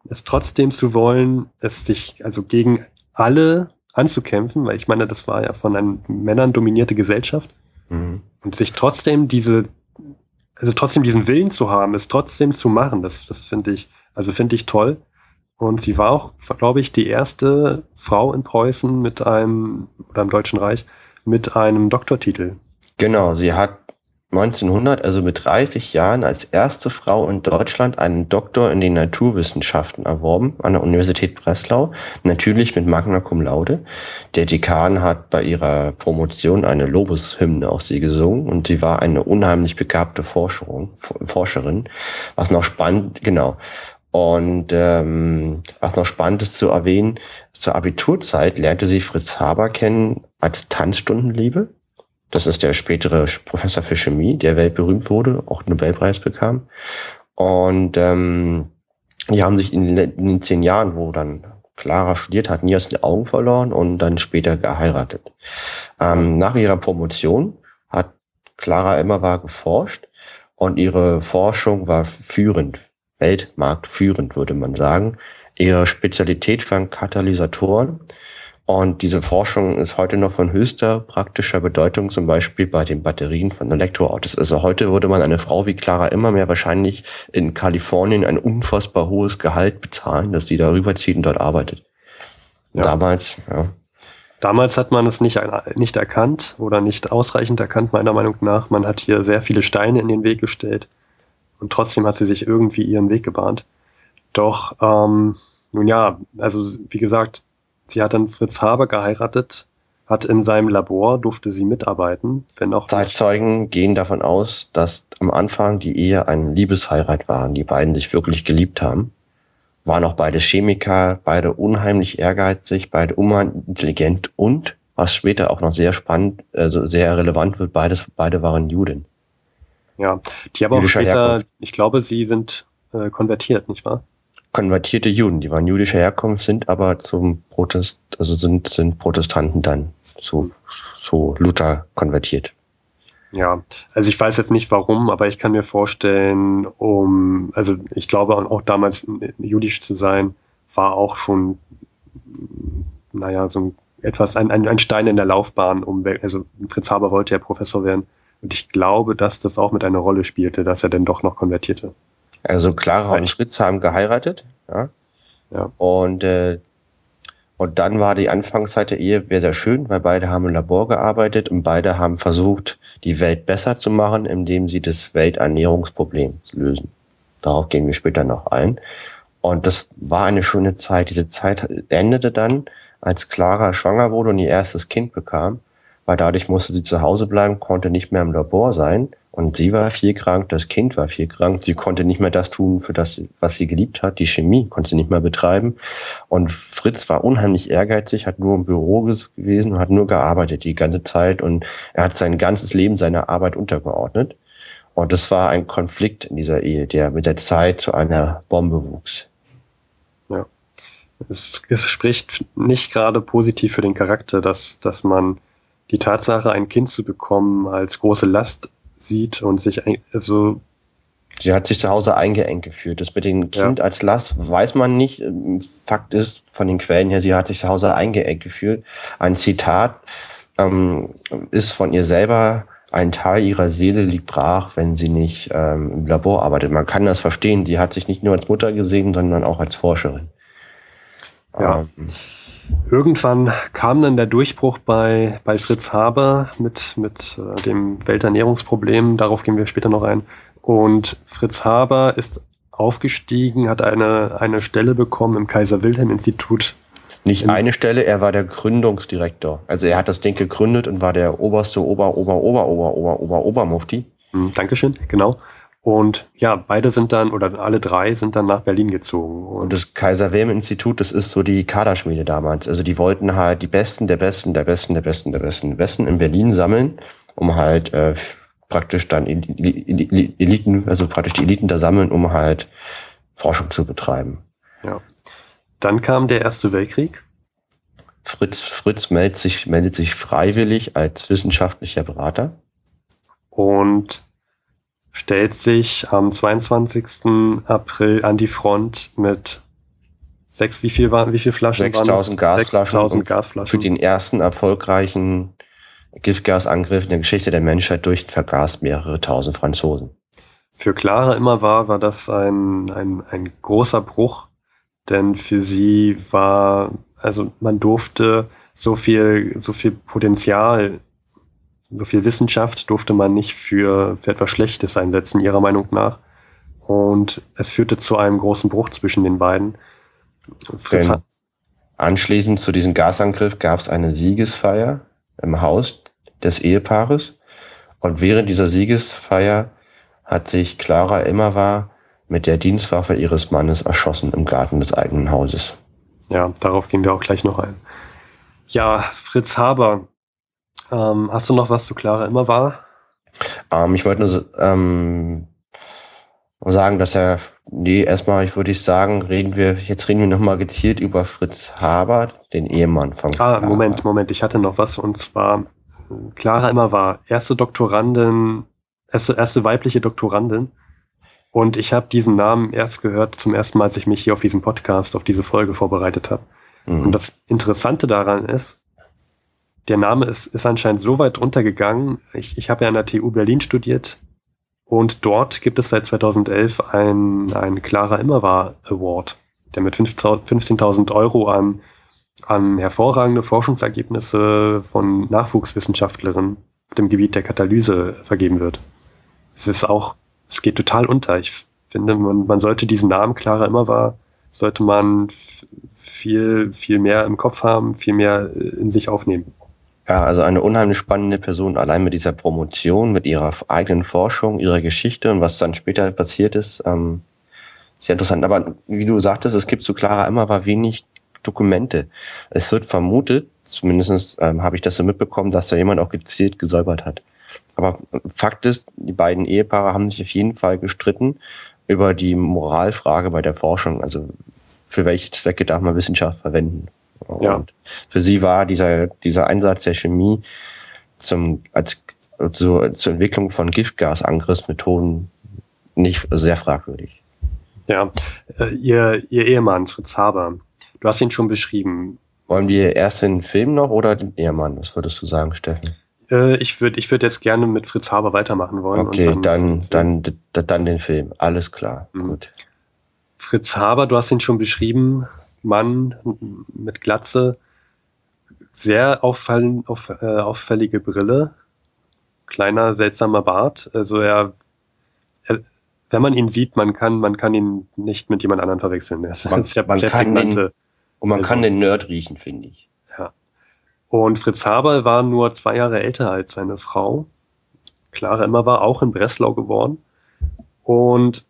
es trotzdem zu wollen, es sich also gegen alle anzukämpfen, weil ich meine, das war ja von einem Männern dominierte Gesellschaft mhm. und sich trotzdem diese also trotzdem diesen Willen zu haben, es trotzdem zu machen, das, das finde ich, also finde ich toll. Und sie war auch, glaube ich, die erste Frau in Preußen mit einem, oder im Deutschen Reich, mit einem Doktortitel. Genau, sie hat 1900, also mit 30 Jahren, als erste Frau in Deutschland einen Doktor in den Naturwissenschaften erworben an der Universität Breslau, natürlich mit Magna Cum Laude. Der Dekan hat bei ihrer Promotion eine Lobeshymne auf sie gesungen und sie war eine unheimlich begabte Forscherin, Forscherin, was noch spannend, genau. Und ähm, was noch spannend ist zu erwähnen, zur Abiturzeit lernte sie Fritz Haber kennen als Tanzstundenliebe das ist der spätere Professor für Chemie, der weltberühmt wurde, auch einen Nobelpreis bekam. Und ähm, die haben sich in, den zehn Jahren, wo dann Clara studiert hat, nie aus den Augen verloren und dann später geheiratet. Ähm, nach ihrer Promotion hat Clara immer war geforscht und ihre Forschung war führend, weltmarktführend, würde man sagen. Ihre Spezialität waren Katalysatoren Und diese Forschung ist heute noch von höchster praktischer Bedeutung, zum Beispiel bei den Batterien von Elektroautos. Also heute würde man eine Frau wie Clara immer mehr wahrscheinlich in Kalifornien ein unfassbar hohes Gehalt bezahlen, dass sie darüber zieht und dort arbeitet. Ja. Damals, ja. Damals hat man es nicht, nicht erkannt oder nicht ausreichend erkannt, meiner Meinung nach. Man hat hier sehr viele Steine in den Weg gestellt und trotzdem hat sie sich irgendwie ihren Weg gebahnt. Doch, ähm, nun ja, also wie gesagt, Sie hat dann Fritz Haber geheiratet, hat in seinem Labor, durfte sie mitarbeiten, wenn auch. Zeitzeugen gehen davon aus, dass am Anfang die Ehe eine Liebesheirat war, die beiden sich wirklich geliebt haben. Waren auch beide Chemiker, beide unheimlich ehrgeizig, beide unheimlich intelligent und, was später auch noch sehr spannend, also sehr relevant wird, beides, beide waren Juden. Ja, die aber auch später, Herkunft. ich glaube, sie sind äh, konvertiert, nicht wahr? Konvertierte Juden, die waren jüdischer Herkunft, sind aber zum Protest, also sind, sind Protestanten dann zu, zu Luther konvertiert. Ja, also ich weiß jetzt nicht warum, aber ich kann mir vorstellen, um, also ich glaube auch damals jüdisch zu sein, war auch schon, naja, so ein, etwas, ein, ein, ein Stein in der Laufbahn, um, also Fritz Haber wollte ja Professor werden. Und ich glaube, dass das auch mit einer Rolle spielte, dass er denn doch noch konvertierte. Also Clara und Fritz haben geheiratet. Ja. ja. Und, äh, und dann war die Anfangszeit der Ehe sehr, sehr schön, weil beide haben im Labor gearbeitet und beide haben versucht, die Welt besser zu machen, indem sie das Welternährungsproblem lösen. Darauf gehen wir später noch ein. Und das war eine schöne Zeit. Diese Zeit endete dann, als Clara schwanger wurde und ihr erstes Kind bekam, weil dadurch musste sie zu Hause bleiben, konnte nicht mehr im Labor sein. Und sie war viel krank, das Kind war viel krank. Sie konnte nicht mehr das tun, für das, was sie geliebt hat. Die Chemie konnte sie nicht mehr betreiben. Und Fritz war unheimlich ehrgeizig, hat nur im Büro gewesen hat nur gearbeitet die ganze Zeit. Und er hat sein ganzes Leben seiner Arbeit untergeordnet. Und das war ein Konflikt in dieser Ehe, der mit der Zeit zu einer Bombe wuchs. Ja. Es, es spricht nicht gerade positiv für den Charakter, dass, dass man die Tatsache, ein Kind zu bekommen, als große Last sieht und sich also Sie hat sich zu Hause eingeengt gefühlt. Das mit dem Kind ja. als Last weiß man nicht. Fakt ist von den Quellen her, sie hat sich zu Hause eingeengt gefühlt. Ein Zitat ähm, ist von ihr selber, ein Teil ihrer Seele liegt brach, wenn sie nicht ähm, im Labor arbeitet. Man kann das verstehen. Sie hat sich nicht nur als Mutter gesehen, sondern auch als Forscherin. Ja. Ähm, Irgendwann kam dann der Durchbruch bei, bei Fritz Haber mit, mit äh, dem Welternährungsproblem. Darauf gehen wir später noch ein. Und Fritz Haber ist aufgestiegen, hat eine, eine Stelle bekommen im Kaiser-Wilhelm-Institut. Nicht eine Stelle, er war der Gründungsdirektor. Also er hat das Ding gegründet und war der oberste Ober, Ober, Ober, Ober, Ober, Ober, Obermufti. Hm, Dankeschön, genau. Und ja, beide sind dann, oder alle drei sind dann nach Berlin gezogen. Und das Kaiser Wilhelm Institut, das ist so die Kaderschmiede damals. Also die wollten halt die Besten der Besten, der Besten, der Besten, der Besten, der Besten in Berlin sammeln, um halt äh, praktisch dann Eliten, also praktisch die Eliten da sammeln, um halt Forschung zu betreiben. Ja. Dann kam der Erste Weltkrieg. Fritz, Fritz meldet sich, meldet sich freiwillig als wissenschaftlicher Berater. Und stellt sich am 22. April an die Front mit sechs, wie viel waren, wie viele Flaschen 6000 Gasflaschen, 6000 Gasflaschen. Für den ersten erfolgreichen Giftgasangriff in der Geschichte der Menschheit durch vergast mehrere tausend Franzosen. Für Clara immer war, war das ein, ein, ein großer Bruch, denn für sie war, also man durfte so viel, so viel Potenzial so viel Wissenschaft durfte man nicht für, für etwas Schlechtes einsetzen, ihrer Meinung nach. Und es führte zu einem großen Bruch zwischen den beiden. Fritz anschließend zu diesem Gasangriff gab es eine Siegesfeier im Haus des Ehepaares. Und während dieser Siegesfeier hat sich Clara Immerwahr mit der Dienstwaffe ihres Mannes erschossen im Garten des eigenen Hauses. Ja, darauf gehen wir auch gleich noch ein. Ja, Fritz Haber ähm, hast du noch was zu Clara immer war? Ähm, ich wollte nur ähm, sagen, dass er, nee, erstmal, ich würde sagen, reden wir, jetzt reden wir nochmal gezielt über Fritz Haber, den Ehemann von Clara. Ah, Moment, Moment, ich hatte noch was und zwar, Clara immer war erste Doktorandin, erste, erste weibliche Doktorandin und ich habe diesen Namen erst gehört zum ersten Mal, als ich mich hier auf diesem Podcast, auf diese Folge vorbereitet habe. Mhm. Und das Interessante daran ist, der Name ist, ist anscheinend so weit runtergegangen. Ich, ich habe ja an der TU Berlin studiert und dort gibt es seit 2011 ein, ein Clara Immerwahr Award, der mit 15.000 Euro an, an hervorragende Forschungsergebnisse von Nachwuchswissenschaftlerinnen auf dem Gebiet der Katalyse vergeben wird. Es ist auch, es geht total unter. Ich finde, man, man sollte diesen Namen Clara Immerwahr sollte man viel, viel mehr im Kopf haben, viel mehr äh, in sich aufnehmen. Ja, also eine unheimlich spannende Person, allein mit dieser Promotion, mit ihrer eigenen Forschung, ihrer Geschichte und was dann später passiert ist, ähm, sehr interessant. Aber wie du sagtest, es gibt zu Clara immer war wenig Dokumente. Es wird vermutet, zumindest ähm, habe ich das so mitbekommen, dass da jemand auch gezielt gesäubert hat. Aber Fakt ist, die beiden Ehepaare haben sich auf jeden Fall gestritten über die Moralfrage bei der Forschung. Also für welche Zwecke darf man Wissenschaft verwenden? Ja. Und für sie war dieser, dieser Einsatz der Chemie zum, als, so, zur Entwicklung von Giftgasangriffsmethoden nicht sehr fragwürdig. Ja, äh, ihr, ihr Ehemann Fritz Haber, du hast ihn schon beschrieben. Wollen wir erst den Film noch oder den Ehemann? Was würdest du sagen, Steffen? Äh, ich würde ich würd jetzt gerne mit Fritz Haber weitermachen wollen. Okay, dann, dann, dann, dann den Film. Alles klar. Mhm. Gut. Fritz Haber, du hast ihn schon beschrieben, Mann mit Glatze, sehr auffallen, auf, äh, auffällige Brille, kleiner, seltsamer Bart. Also er, er, wenn man ihn sieht, man kann, man kann ihn nicht mit jemand anderem verwechseln. Er ist man, sehr, man kann den, und man also, kann den Nerd riechen, finde ich. Ja. Und Fritz Haber war nur zwei Jahre älter als seine Frau. Clara Emma war auch in Breslau geboren. Und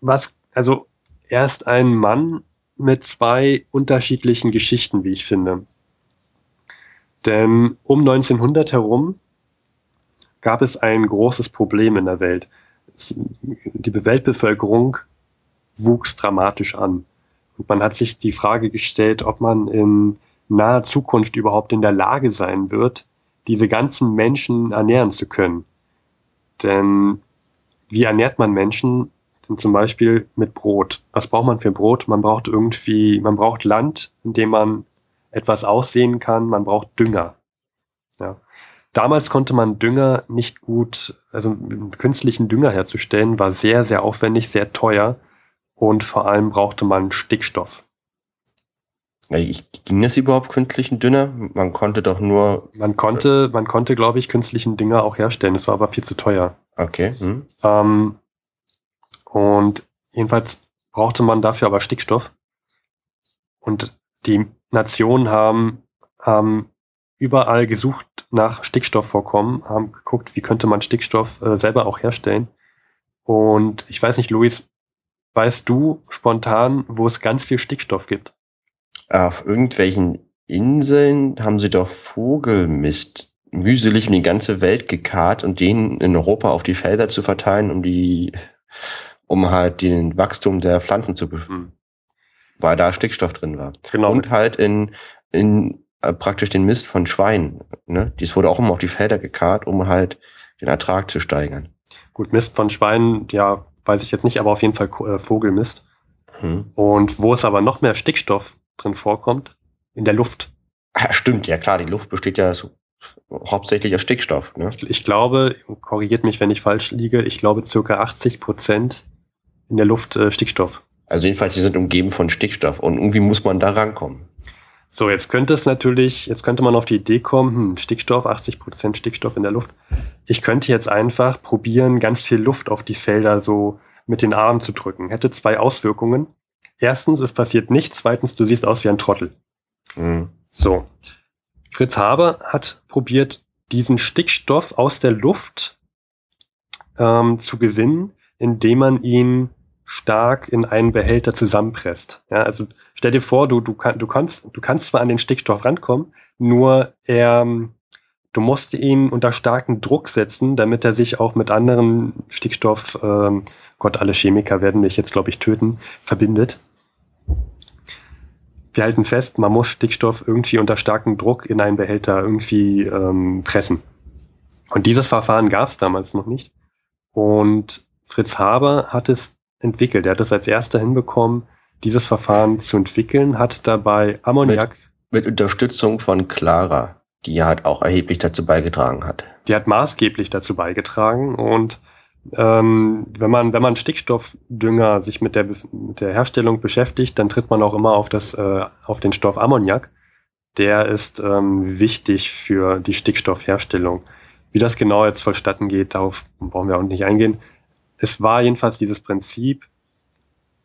was, also er ist ein Mann mit zwei unterschiedlichen Geschichten, wie ich finde. Denn um 1900 herum gab es ein großes Problem in der Welt. Die Weltbevölkerung wuchs dramatisch an. Und man hat sich die Frage gestellt, ob man in naher Zukunft überhaupt in der Lage sein wird, diese ganzen Menschen ernähren zu können. Denn wie ernährt man Menschen? Denn zum Beispiel mit Brot. Was braucht man für Brot? Man braucht irgendwie, man braucht Land, in dem man etwas aussehen kann. Man braucht Dünger. Ja. Damals konnte man Dünger nicht gut, also künstlichen Dünger herzustellen, war sehr, sehr aufwendig, sehr teuer und vor allem brauchte man Stickstoff. Ich, ging das überhaupt künstlichen Dünger? Man konnte doch nur. Man konnte, man konnte, glaube ich, künstlichen Dünger auch herstellen. Es war aber viel zu teuer. Okay. Hm. Ähm, und jedenfalls brauchte man dafür aber Stickstoff. Und die Nationen haben, haben überall gesucht nach Stickstoffvorkommen, haben geguckt, wie könnte man Stickstoff äh, selber auch herstellen. Und ich weiß nicht, Luis, weißt du spontan, wo es ganz viel Stickstoff gibt? Auf irgendwelchen Inseln haben sie doch Vogelmist mühselig um die ganze Welt gekarrt und den in Europa auf die Felder zu verteilen, um die um halt den Wachstum der Pflanzen zu mhm. weil da Stickstoff drin war. Genau. Und halt in, in äh, praktisch den Mist von Schweinen. Ne? Dies wurde auch immer auf die Felder gekarrt, um halt den Ertrag zu steigern. Gut, Mist von Schweinen, ja, weiß ich jetzt nicht, aber auf jeden Fall äh, Vogelmist. Hm. Und wo es aber noch mehr Stickstoff drin vorkommt, in der Luft. Ja, stimmt, ja klar, die Luft besteht ja so hauptsächlich aus Stickstoff. Ne? Ich, ich, glaube, korrigiert mich, wenn ich falsch liege, ich glaube circa 80 Prozent in der Luft äh, Stickstoff. Also jedenfalls, sie sind umgeben von Stickstoff und irgendwie muss man da rankommen. So, jetzt könnte es natürlich, jetzt könnte man auf die Idee kommen, hm, Stickstoff, 80 Prozent Stickstoff in der Luft. Ich könnte jetzt einfach probieren, ganz viel Luft auf die Felder so mit den Armen zu drücken. Hätte zwei Auswirkungen. Erstens, es passiert nichts. Zweitens, du siehst aus wie ein Trottel. Mhm. So. Fritz Haber hat probiert, diesen Stickstoff aus der Luft ähm, zu gewinnen, indem man ihn stark in einen Behälter zusammenpresst. Ja, also stell dir vor, du, du, kann, du, kannst, du kannst zwar an den Stickstoff rankommen, nur er, du musst ihn unter starken Druck setzen, damit er sich auch mit anderen Stickstoff, ähm, Gott, alle Chemiker werden mich jetzt, glaube ich, töten, verbindet. Wir halten fest, man muss Stickstoff irgendwie unter starkem Druck in einen Behälter irgendwie ähm, pressen. Und dieses Verfahren gab es damals noch nicht. Und Fritz Haber hat es entwickelt. Er hat es als erster hinbekommen, dieses Verfahren zu entwickeln, hat dabei Ammoniak. Mit, mit Unterstützung von Clara, die halt auch erheblich dazu beigetragen hat. Die hat maßgeblich dazu beigetragen und ähm, wenn man wenn man Stickstoffdünger sich mit der mit der Herstellung beschäftigt, dann tritt man auch immer auf das äh, auf den Stoff Ammoniak. Der ist ähm, wichtig für die Stickstoffherstellung. Wie das genau jetzt vonstatten geht, darauf brauchen wir auch nicht eingehen. Es war jedenfalls dieses Prinzip,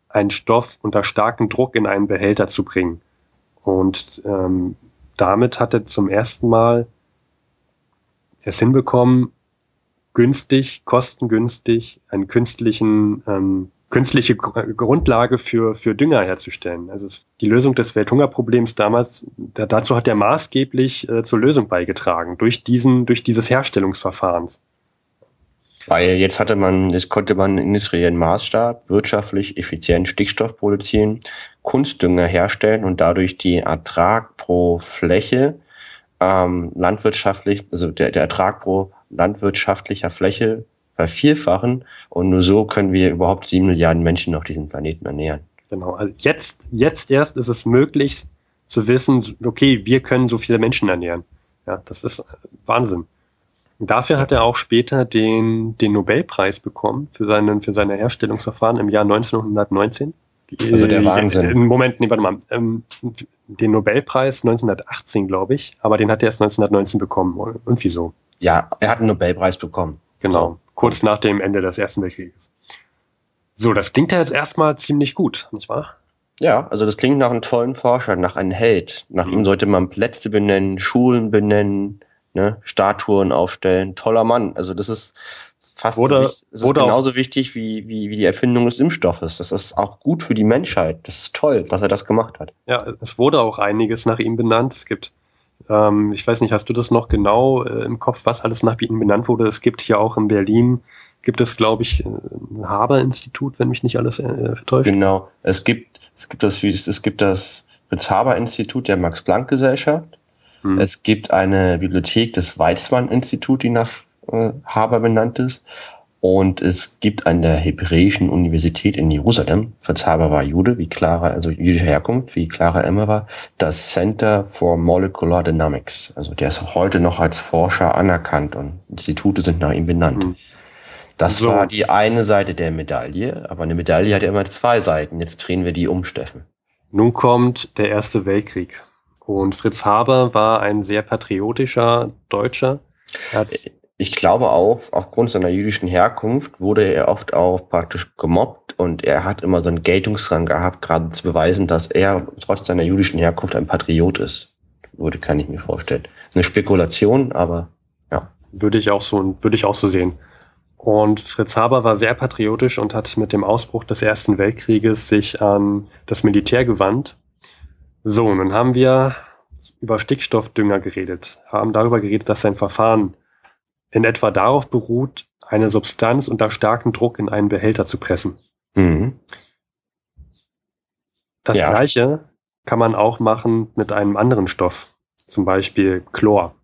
einen Stoff unter starkem Druck in einen Behälter zu bringen. Und ähm, damit hat er zum ersten Mal es hinbekommen, günstig, kostengünstig einen künstlichen, ähm, künstliche Grundlage für, für Dünger herzustellen. Also es, die Lösung des Welthungerproblems damals, da, dazu hat er maßgeblich äh, zur Lösung beigetragen, durch diesen, durch dieses Herstellungsverfahrens. Weil jetzt hatte man, jetzt konnte man in industriellen Maßstab wirtschaftlich effizient Stickstoff produzieren, Kunstdünger herstellen und dadurch die Ertrag pro Fläche ähm, landwirtschaftlich, also der, der Ertrag pro landwirtschaftlicher Fläche vervierfachen und nur so können wir überhaupt sieben Milliarden Menschen auf diesem Planeten ernähren. Genau, also jetzt, jetzt erst ist es möglich zu wissen, okay, wir können so viele Menschen ernähren. Ja, das ist Wahnsinn. Dafür hat er auch später den, den Nobelpreis bekommen für, seinen, für seine Herstellungsverfahren im Jahr 1919. Also der Wahnsinn. Äh, Moment, nee, warte mal. Ähm, den Nobelpreis 1918, glaube ich, aber den hat er erst 1919 bekommen. Und wieso? Ja, er hat einen Nobelpreis bekommen. Genau, kurz nach dem Ende des Ersten Weltkrieges. So, das klingt ja jetzt erstmal ziemlich gut, nicht wahr? Ja, also das klingt nach einem tollen Forscher, nach einem Held. Nach mhm. ihm sollte man Plätze benennen, Schulen benennen, ne, Statuen aufstellen. Toller Mann. Also das ist fast so, das ist genauso wichtig wie, wie, wie die Erfindung des Impfstoffes. Das ist auch gut für die Menschheit. Das ist toll, dass er das gemacht hat. Ja, es wurde auch einiges nach ihm benannt. Es gibt, ähm, ich weiß nicht, hast du das noch genau äh, im Kopf, was alles nach ihm benannt wurde? Es gibt hier auch in Berlin, gibt es, glaube ich, ein Haber-Institut, wenn mich nicht alles äh, vertäuscht. Genau. Es gibt, es gibt das, es gibt das Fritz-Haber-Institut der Max-Planck-Gesellschaft. Hm. Es gibt eine Bibliothek des Weizmann-Institut, die nach äh, Haber benannt ist. Und es gibt an der Hebräischen Universität in Jerusalem, Fritz Haber war Jude, wie Clara, also jüdische Herkunft, wie Clara Emmer war, das Center for Molecular Dynamics. Also der ist heute noch als Forscher anerkannt und Institute sind nach ihm benannt. Hm. Das so. war die eine Seite der Medaille, aber eine Medaille hat ja immer zwei Seiten. Jetzt drehen wir die um, Steffen. Nun kommt der Erste Weltkrieg. Und Fritz Haber war ein sehr patriotischer Deutscher. ich glaube auch, aufgrund seiner jüdischen Herkunft wurde er oft auch praktisch gemobbt und er hat immer so einen Geltungsrang gehabt, gerade zu beweisen, dass er trotz seiner jüdischen Herkunft ein Patriot ist. Würde, kann ich mir vorstellen. Eine Spekulation, aber ja. Würde ich auch so, würde ich auch so sehen. Und Fritz Haber war sehr patriotisch und hat mit dem Ausbruch des Ersten Weltkrieges sich an das Militär gewandt so, nun haben wir über Stickstoffdünger geredet, haben darüber geredet, dass sein Verfahren in etwa darauf beruht, eine Substanz unter starkem Druck in einen Behälter zu pressen. Mhm. Das ja. gleiche kann man auch machen mit einem anderen Stoff, zum Beispiel Chlor.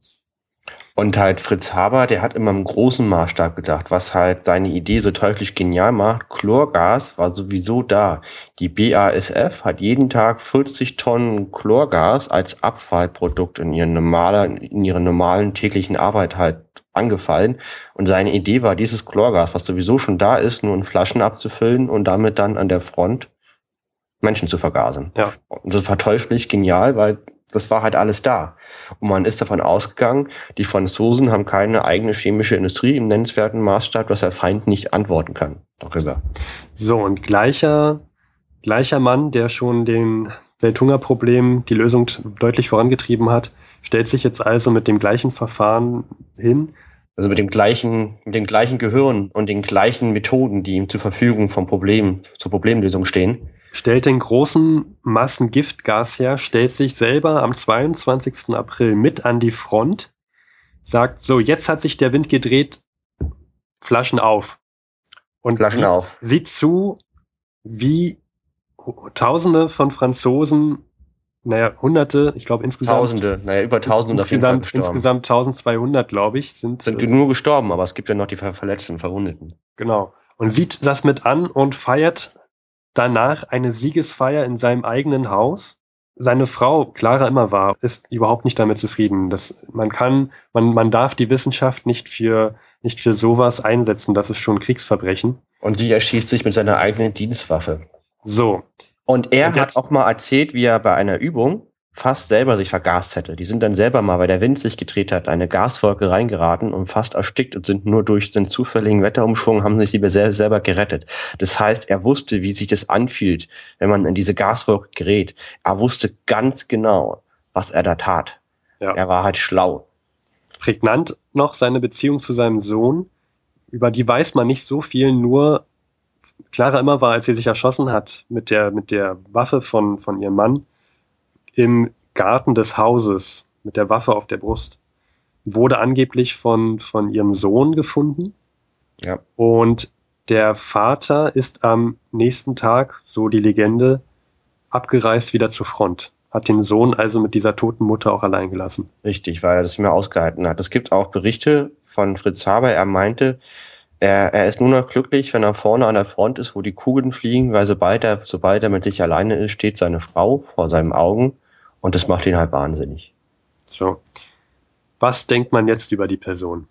Und halt Fritz Haber, der hat immer im großen Maßstab gedacht, was halt seine Idee so teuflisch genial macht. Chlorgas war sowieso da. Die BASF hat jeden Tag 40 Tonnen Chlorgas als Abfallprodukt in, ihren normalen, in ihrer normalen täglichen Arbeit halt angefallen. Und seine Idee war, dieses Chlorgas, was sowieso schon da ist, nur in Flaschen abzufüllen und damit dann an der Front Menschen zu vergasen. Ja. Und das war teuflisch genial, weil das war halt alles da. Und man ist davon ausgegangen, die Franzosen haben keine eigene chemische Industrie im nennenswerten Maßstab, dass der Feind nicht antworten kann darüber. So, und gleicher, gleicher Mann, der schon den Welthungerproblem die Lösung deutlich vorangetrieben hat, stellt sich jetzt also mit dem gleichen Verfahren hin. Also mit dem gleichen, mit dem gleichen Gehirn und den gleichen Methoden, die ihm zur Verfügung vom Problem, zur Problemlösung stehen stellt den großen Massen Giftgas her, stellt sich selber am 22. April mit an die Front, sagt so, jetzt hat sich der Wind gedreht, Flaschen auf. Und Flaschen sieht, auf. sieht zu, wie Tausende von Franzosen, naja, Hunderte, ich glaube insgesamt. Tausende, naja, über Tausende insgesamt, insgesamt 1200, glaube ich, sind. Sind äh, nur gestorben, aber es gibt ja noch die Verletzten, Verwundeten. Genau. Und sieht das mit an und feiert danach eine Siegesfeier in seinem eigenen Haus. Seine Frau, Clara immer war, ist überhaupt nicht damit zufrieden. Das, man kann, man, man darf die Wissenschaft nicht für, nicht für sowas einsetzen. Das ist schon Kriegsverbrechen. Und sie erschießt sich mit seiner eigenen Dienstwaffe. So. Und er Und hat jetzt- auch mal erzählt, wie er bei einer Übung fast selber sich vergast hätte. Die sind dann selber mal, weil der Wind sich gedreht hat, eine Gaswolke reingeraten und fast erstickt und sind nur durch den zufälligen Wetterumschwung haben sich sie sel- selber gerettet. Das heißt, er wusste, wie sich das anfühlt, wenn man in diese Gaswolke gerät. Er wusste ganz genau, was er da tat. Ja. Er war halt schlau. Prägnant noch seine Beziehung zu seinem Sohn. Über die weiß man nicht so viel, nur Clara immer war, als sie sich erschossen hat mit der, mit der Waffe von, von ihrem Mann im Garten des Hauses mit der Waffe auf der Brust, wurde angeblich von, von ihrem Sohn gefunden. Ja. Und der Vater ist am nächsten Tag, so die Legende, abgereist wieder zur Front. Hat den Sohn also mit dieser toten Mutter auch allein gelassen. Richtig, weil er das mehr ausgehalten hat. Es gibt auch Berichte von Fritz Haber, er meinte, er, er ist nur noch glücklich, wenn er vorne an der Front ist, wo die Kugeln fliegen, weil sobald er, sobald er mit sich alleine ist, steht seine Frau vor seinen Augen und das macht ihn halt wahnsinnig. So. Was denkt man jetzt über die Person?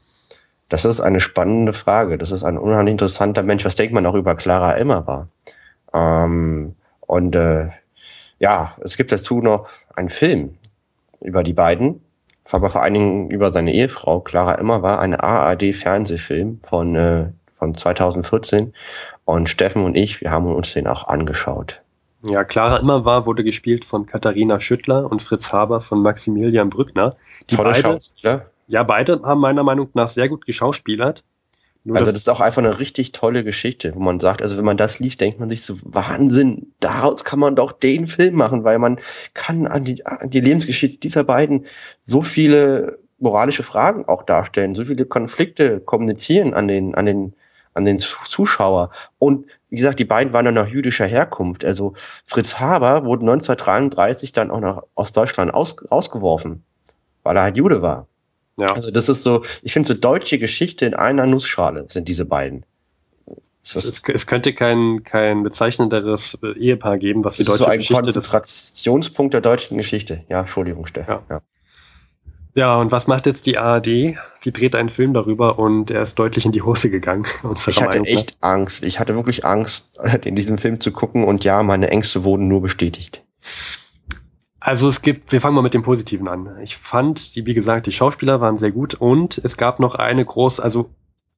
Das ist eine spannende Frage. Das ist ein unheimlich interessanter Mensch. Was denkt man auch über Clara Emmer Ähm, und äh, ja, es gibt dazu noch einen Film über die beiden, aber vor allen Dingen über seine Ehefrau. Clara Emmer war ein ARD-Fernsehfilm von, äh, von 2014 und Steffen und ich, wir haben uns den auch angeschaut. Ja, Clara immer war, wurde gespielt von Katharina Schüttler und Fritz Haber von Maximilian Brückner. Die Tolle beide, Schauspieler. ja, beide haben meiner Meinung nach sehr gut geschauspielert. Nur Also das, das ist auch einfach eine richtig tolle Geschichte, wo man sagt, also wenn man das liest, denkt man sich so, Wahnsinn, daraus kann man doch den Film machen, weil man kann an die, an die Lebensgeschichte dieser beiden so viele moralische Fragen auch darstellen, so viele Konflikte kommunizieren an den, an den, an den Zu- Zuschauer. Und wie gesagt, die beiden waren dann nach jüdischer Herkunft. Also Fritz Haber wurde 1933 dann auch nach Ostdeutschland aus, ausgeworfen, weil er halt Jude war. ja, Also das ist so, ich finde so deutsche Geschichte in einer Nussschale sind diese beiden. es, Das es, könnte kein, kein bezeichnenderes äh, Ehepaar geben, was die ist so deutsche ein Geschichte das. Konzentrationspunkt der deutschen Geschichte. Ja, Entschuldigung, Steffen. Ja. Ja. Ja, und was macht jetzt die ARD? Sie dreht einen Film darüber und er ist deutlich in die Hose gegangen. Ich hatte Meinung nach. echt Angst. Ich hatte wirklich Angst, in diesem Film zu gucken und ja, meine Ängste wurden nur bestätigt. Also es gibt, wir fangen mal mit dem Positiven an. Ich fand, die, wie gesagt, die Schauspieler waren sehr gut und es gab noch eine groß, also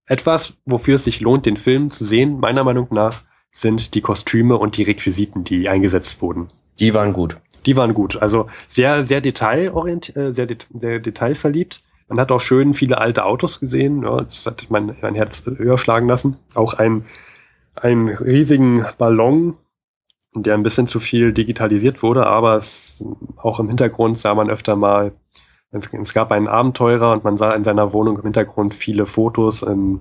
etwas, wofür es sich lohnt, den Film zu sehen, meiner Meinung nach, sind die Kostüme und die Requisiten, die eingesetzt wurden. Die waren gut. Die waren gut. Also sehr, sehr detailorientiert, äh, sehr, sehr detailverliebt. Man hat auch schön viele alte Autos gesehen. Ja, das hat mein, mein Herz höher schlagen lassen. Auch ein, einen riesigen Ballon, der ein bisschen zu viel digitalisiert wurde, aber es, auch im Hintergrund sah man öfter mal, es, es gab einen Abenteurer und man sah in seiner Wohnung im Hintergrund viele Fotos, ähm,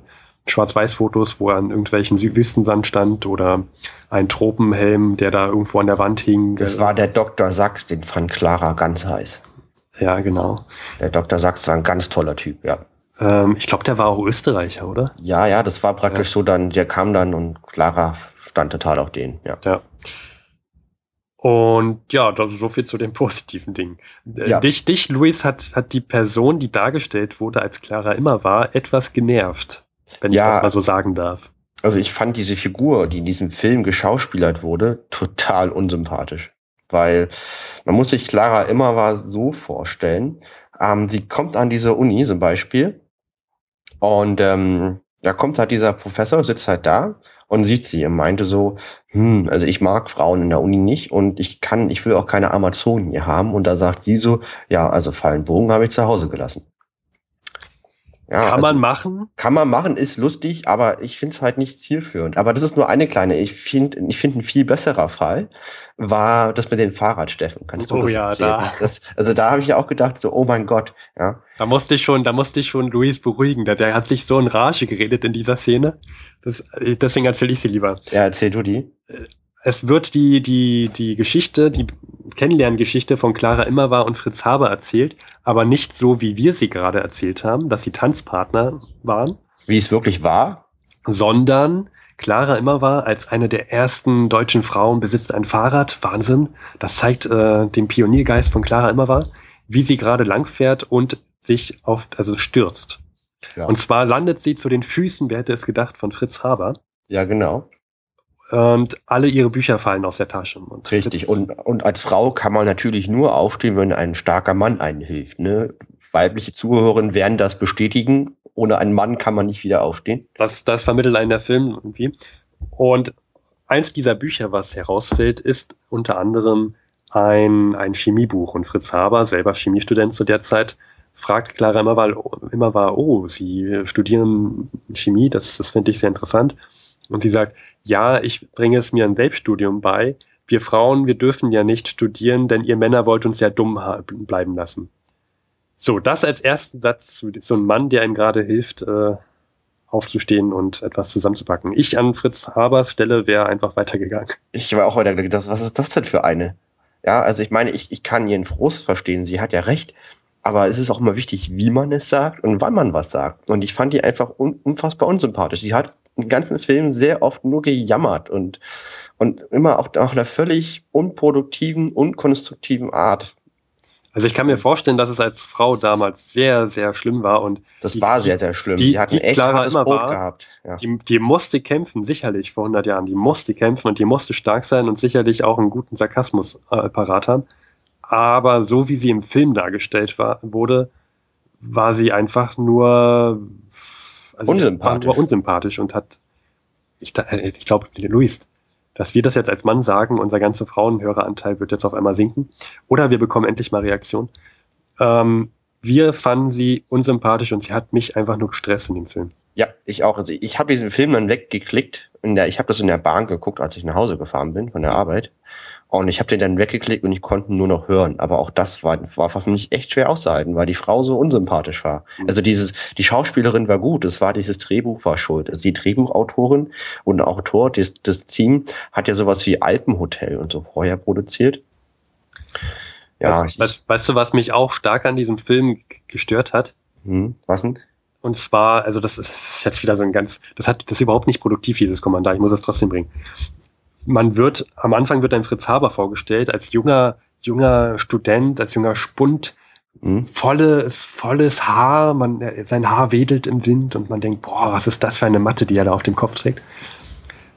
Schwarz-Weiß-Fotos, wo er an irgendwelchen Wü- Wüstensand stand oder ein Tropenhelm, der da irgendwo an der Wand hing. Das war der Dr. Sachs, den fand Clara ganz heiß. Ja, genau. Der Dr. Sachs war ein ganz toller Typ, ja. Ähm, ich glaube, der war auch Österreicher, oder? Ja, ja, das war praktisch so dann, der kam dann und Clara stand total auf den, ja. Ja. Und ja, das ist so viel zu den positiven Dingen. Äh, Ja. Dich, dich, Luis, hat, hat die Person, die dargestellt wurde, als Clara immer war, etwas genervt, wenn Ja. ich das mal so sagen darf. Also ich fand diese Figur, die in diesem Film geschauspielert wurde, total unsympathisch. Weil man muss sich Clara immer war so vorstellen, ähm, sie kommt an diese Uni zum Beispiel und ähm, da kommt halt dieser Professor, sitzt halt da und sieht sie und meinte so, hm, also ich mag Frauen in der Uni nicht und ich kann, ich will auch keine Amazonen hier haben. Und da sagt sie so, ja, also Fallenbogen habe ich zu Hause gelassen. Ja, Kann also- man machen? kann man machen, ist lustig, aber ich finde es halt nicht zielführend. Aber das ist nur eine kleine. Ich finde, ich finde ein viel besserer Fall war das mit den Fahrradsteffen. Kannst du Oh das ja, erzählen? da. Das, also da habe ich ja auch gedacht, so, oh mein Gott, ja. Da musste ich schon, da musste ich schon Luis beruhigen. Der, der hat sich so in Rage geredet in dieser Szene. Das, deswegen erzähle ich sie lieber. Ja, erzähl du die. Es wird die, die, die Geschichte, die Kennenlerngeschichte von Clara Immerwahr und Fritz Haber erzählt, aber nicht so, wie wir sie gerade erzählt haben, dass sie Tanzpartner waren, Wie es wirklich war. sondern Clara immer war, als eine der ersten deutschen Frauen besitzt ein Fahrrad. Wahnsinn. Das zeigt äh, den Pioniergeist von Clara immer war, wie sie gerade langfährt und sich auf, also stürzt. Ja. Und zwar landet sie zu den Füßen, wer hätte es gedacht, von Fritz Haber. Ja, genau. Und alle ihre Bücher fallen aus der Tasche. Und Richtig. Und, und als Frau kann man natürlich nur aufstehen, wenn ein starker Mann einen hilft. Ne? Weibliche Zuhörerinnen werden das bestätigen. Ohne einen Mann kann man nicht wieder aufstehen. Das, das vermittelt einen der Film irgendwie. Und eins dieser Bücher, was herausfällt, ist unter anderem ein, ein Chemiebuch. Und Fritz Haber, selber Chemiestudent zu der Zeit, fragt Clara immer, weil, immer war, oh, Sie studieren Chemie, das, das finde ich sehr interessant. Und sie sagt, ja, ich bringe es mir ein Selbststudium bei. Wir Frauen, wir dürfen ja nicht studieren, denn ihr Männer wollt uns ja dumm bleiben lassen. So, das als ersten Satz zu so einem Mann, der ihm gerade hilft, äh, aufzustehen und etwas zusammenzupacken. Ich an Fritz Habers Stelle wäre einfach weitergegangen. Ich war auch weiter gedacht, was ist das denn für eine? Ja, also ich meine, ich, ich kann ihren Frust verstehen, sie hat ja recht. Aber es ist auch immer wichtig, wie man es sagt und wann man was sagt. Und ich fand die einfach un unfassbar unsympathisch. Sie hat den ganzen Film sehr oft nur gejammert und, und immer auch nach einer völlig unproduktiven, unkonstruktiven Art. Also ich kann mir vorstellen, dass es als Frau damals sehr, sehr schlimm war und das die, war sehr, sehr schlimm. Die, die hat ein echt Clara hartes Brot war, gehabt. Ja. Die, die musste kämpfen, sicherlich vor 100 Jahren. Die musste kämpfen und die musste stark sein und sicherlich auch einen guten Sarkasmus äh, parat haben. Aber so wie sie im Film dargestellt war, wurde, war sie einfach nur also unsympathisch. War unsympathisch und hat, ich, äh, ich glaube, Luis, dass wir das jetzt als Mann sagen, unser ganzer Frauenhöreranteil wird jetzt auf einmal sinken. Oder wir bekommen endlich mal Reaktion. Ähm, wir fanden sie unsympathisch und sie hat mich einfach nur gestresst in dem Film. Ja, ich auch. Also ich habe diesen Film dann weggeklickt. In der, ich habe das in der Bahn geguckt, als ich nach Hause gefahren bin von der Arbeit. Und ich habe den dann weggeklickt und ich konnte nur noch hören. Aber auch das war, war für mich echt schwer auszuhalten, weil die Frau so unsympathisch war. Mhm. Also dieses, die Schauspielerin war gut, es war dieses Drehbuch war schuld. Also die Drehbuchautorin und Autor des, des Team hat ja sowas wie Alpenhotel und so vorher produziert. Ja, weißt, weißt, weißt, du, was mich auch stark an diesem Film gestört hat? Hm, was denn? Und zwar, also das ist, das ist jetzt wieder so ein ganz, das hat, das ist überhaupt nicht produktiv, dieses Kommentar. Ich muss das trotzdem bringen man wird, am Anfang wird ein Fritz Haber vorgestellt als junger, junger Student, als junger Spund, mhm. volles, volles Haar, man, sein Haar wedelt im Wind und man denkt, boah, was ist das für eine Matte, die er da auf dem Kopf trägt.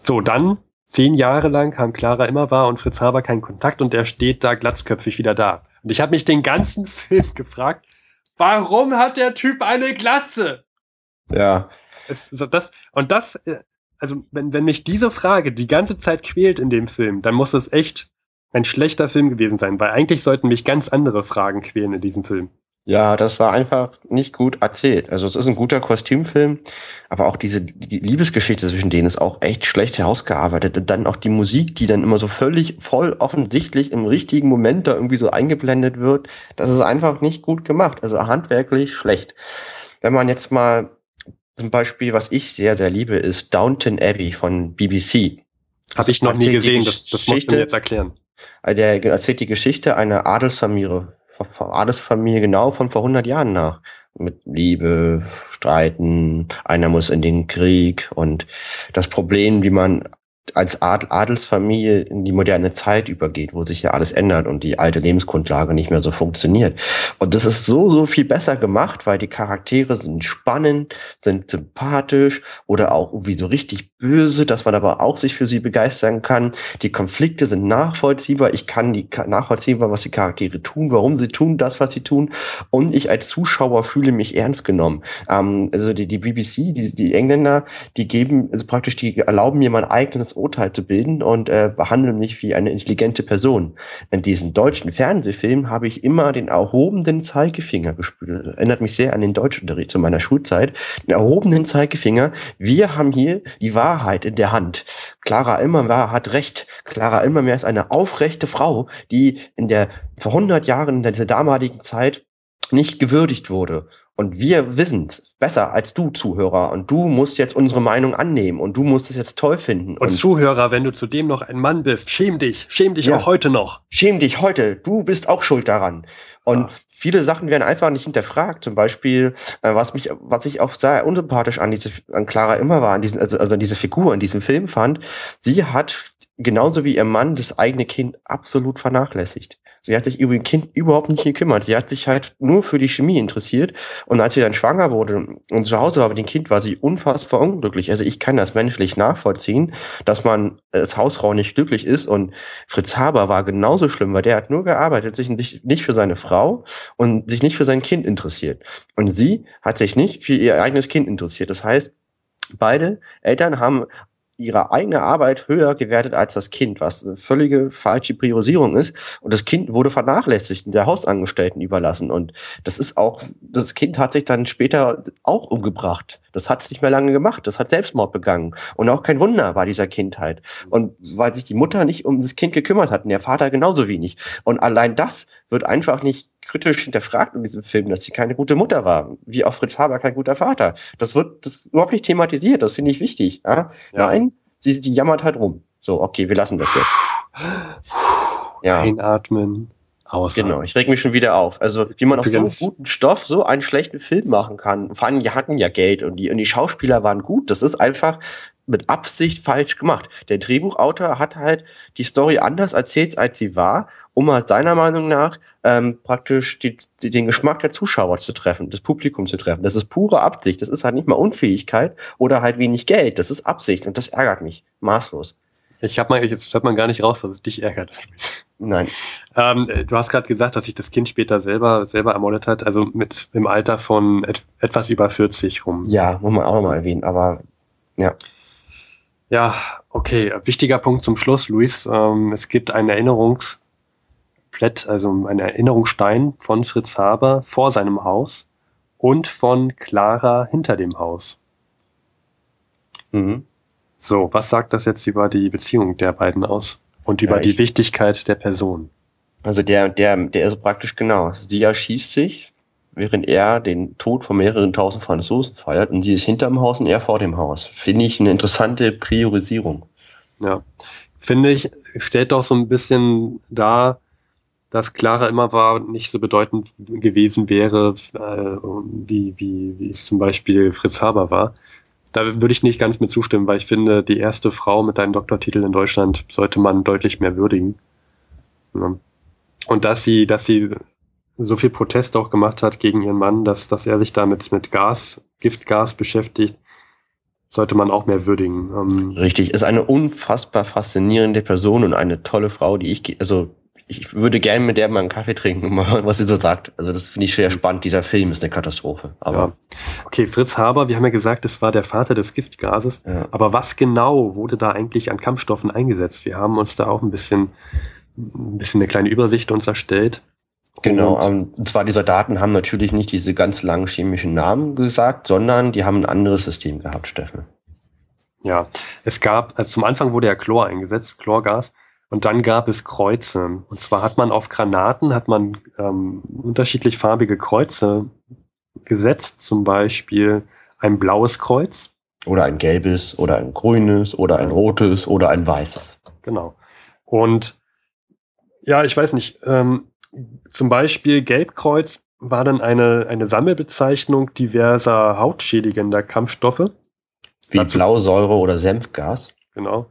So, dann, zehn Jahre lang haben Clara immer war und Fritz Haber keinen Kontakt und er steht da glatzköpfig wieder da. Und ich habe mich den ganzen Film gefragt, warum hat der Typ eine Glatze? Ja. Es, so das, und das äh, also wenn, wenn mich diese Frage die ganze Zeit quält in dem Film, dann muss es echt ein schlechter Film gewesen sein, weil eigentlich sollten mich ganz andere Fragen quälen in diesem Film. Ja, das war einfach nicht gut erzählt. Also es ist ein guter Kostümfilm, aber auch diese die Liebesgeschichte zwischen denen ist auch echt schlecht herausgearbeitet. Und dann auch die Musik, die dann immer so völlig voll offensichtlich im richtigen Moment da irgendwie so eingeblendet wird, das ist einfach nicht gut gemacht. Also handwerklich schlecht. Wenn man jetzt mal zum Beispiel, was ich sehr, sehr liebe, ist Downton Abbey von BBC. Habe ich noch nie gesehen, das, das musst du mir jetzt erklären. Der erzählt die Geschichte einer Adelsfamilie, Adelsfamilie genau von vor 100 Jahren nach. Mit Liebe, Streiten, einer muss in den Krieg und das Problem, wie man als Adelsfamilie in die moderne Zeit übergeht, wo sich ja alles ändert und die alte Lebensgrundlage nicht mehr so funktioniert. Und das ist so, so viel besser gemacht, weil die Charaktere sind spannend, sind sympathisch oder auch irgendwie so richtig böse, dass man aber auch sich für sie begeistern kann. Die Konflikte sind nachvollziehbar. Ich kann die nachvollziehbar, was die Charaktere tun, warum sie tun das, was sie tun. Und ich als Zuschauer fühle mich ernst genommen. Ähm, also die, die BBC, die, die Engländer, die geben, also praktisch, die erlauben mir mein eigenes Urteil zu bilden und äh, behandeln mich wie eine intelligente Person. In diesen deutschen Fernsehfilmen habe ich immer den erhobenen Zeigefinger gespürt. Das erinnert mich sehr an den Deutschunterricht zu meiner Schulzeit. Den erhobenen Zeigefinger. Wir haben hier die Wahrheit in der Hand. Clara Immermeer hat recht. Clara Immermeer ist eine aufrechte Frau, die in der vor 100 Jahren in der damaligen Zeit nicht gewürdigt wurde. Und wir wissen es besser als du, Zuhörer. Und du musst jetzt unsere Meinung annehmen und du musst es jetzt toll finden. Und, und Zuhörer, wenn du zudem noch ein Mann bist, schäm dich, schäm dich ja, auch heute noch. Schäm dich heute, du bist auch schuld daran. Und ja. viele Sachen werden einfach nicht hinterfragt. Zum Beispiel, äh, was mich, was ich auch sehr unsympathisch an diese, an Clara immer war, an diesen, also, also an diese Figur in diesem Film fand. Sie hat genauso wie ihr Mann das eigene Kind absolut vernachlässigt. Sie hat sich über ihr Kind überhaupt nicht gekümmert. Sie hat sich halt nur für die Chemie interessiert. Und als sie dann schwanger wurde und zu Hause war mit dem Kind, war sie unfassbar unglücklich. Also ich kann das menschlich nachvollziehen, dass man als Hausfrau nicht glücklich ist. Und Fritz Haber war genauso schlimm, weil der hat nur gearbeitet, sich nicht für seine Frau und sich nicht für sein Kind interessiert. Und sie hat sich nicht für ihr eigenes Kind interessiert. Das heißt, Beide Eltern haben ihre eigene Arbeit höher gewertet als das Kind, was eine völlige falsche Priorisierung ist. Und das Kind wurde vernachlässigt und der Hausangestellten überlassen. Und das ist auch, das Kind hat sich dann später auch umgebracht. Das hat es nicht mehr lange gemacht. Das hat Selbstmord begangen. Und auch kein Wunder bei dieser Kindheit. Und weil sich die Mutter nicht um das Kind gekümmert hat und der Vater genauso wenig. Und allein das wird einfach nicht kritisch hinterfragt in diesem Film, dass sie keine gute Mutter war, wie auch Fritz Haber kein guter Vater. Das wird das überhaupt nicht thematisiert, das finde ich wichtig. Ja? ja. Nein, sie, sie jammert halt rum. So, okay, wir lassen das jetzt. Ja. Einatmen. Ausatmen. Genau, ich reg mich schon wieder auf. Also, wie man aus so guten Stoff so einen schlechten Film machen kann. Vor allem, die hatten ja Geld und die, und die Schauspieler waren gut. Das ist einfach mit Absicht falsch gemacht. Der Drehbuchautor hat halt die Story anders erzählt, als sie war, um halt seiner Meinung nach ähm, praktisch die, die, den Geschmack der Zuschauer zu treffen, des Publikums zu treffen. Das ist pure Absicht. Das ist halt nicht mal Unfähigkeit oder halt wenig Geld. Das ist Absicht und das ärgert mich maßlos. Ich habe mal, jetzt hört man gar nicht raus, dass es dich ärgert. Nein. Ähm, du hast gerade gesagt, dass sich das Kind später selber selber ermordet hat, also mit im Alter von et etwas über 40 rum. Ja, muss man auch mal erwähnen, aber ja. Ja, okay. Wichtiger Punkt zum Schluss, Luis. Ähm, es gibt einen Erinnerungsplätt, also einen Erinnerungsstein von Fritz Haber vor seinem Haus und von Clara hinter dem Haus. Mhm. So, was sagt das jetzt über die Beziehung der beiden aus? Und über ja, die Wichtigkeit der Person? Also der, der, der ist praktisch genau. Sie erschießt sich, während er den Tod von mehreren tausend Franzosen feiert und sie ist hinterm Haus und er vor dem Haus. Finde ich eine interessante Priorisierung. Ja, finde ich, stellt doch so ein bisschen dar, dass Clara immer war, nicht so bedeutend gewesen wäre, äh, wie, wie, wie es zum Beispiel Fritz Haber war. Da würde ich nicht ganz mit zustimmen, weil ich finde, die erste Frau mit einem Doktortitel in Deutschland sollte man deutlich mehr würdigen. Ja. Und dass sie, dass sie so viel Protest auch gemacht hat gegen ihren Mann, dass, dass er sich damit mit Gas, Giftgas beschäftigt, sollte man auch mehr würdigen. Ähm Richtig, ist eine unfassbar faszinierende Person und eine tolle Frau, die ich, also ich würde gerne mit der mal einen Kaffee trinken, was sie so sagt. Also das finde ich sehr spannend. Dieser Film ist eine Katastrophe. Aber ja. okay, Fritz Haber, wir haben ja gesagt, es war der Vater des Giftgases. Ja. Aber was genau wurde da eigentlich an Kampfstoffen eingesetzt? Wir haben uns da auch ein bisschen, ein bisschen eine kleine Übersicht uns erstellt. Genau, und, ähm, und zwar die Soldaten haben natürlich nicht diese ganz langen chemischen Namen gesagt, sondern die haben ein anderes System gehabt, Steffen. Ja, es gab, also zum Anfang wurde ja Chlor eingesetzt, Chlorgas, und dann gab es Kreuze. Und zwar hat man auf Granaten, hat man ähm, unterschiedlich farbige Kreuze gesetzt, zum Beispiel ein blaues Kreuz. Oder ein gelbes, oder ein grünes, oder ein rotes, oder ein weißes. Genau. Und ja, ich weiß nicht, ähm, zum Beispiel Gelbkreuz war dann eine, eine Sammelbezeichnung diverser hautschädigender Kampfstoffe. Wie Dazu, Blausäure oder Senfgas. Genau.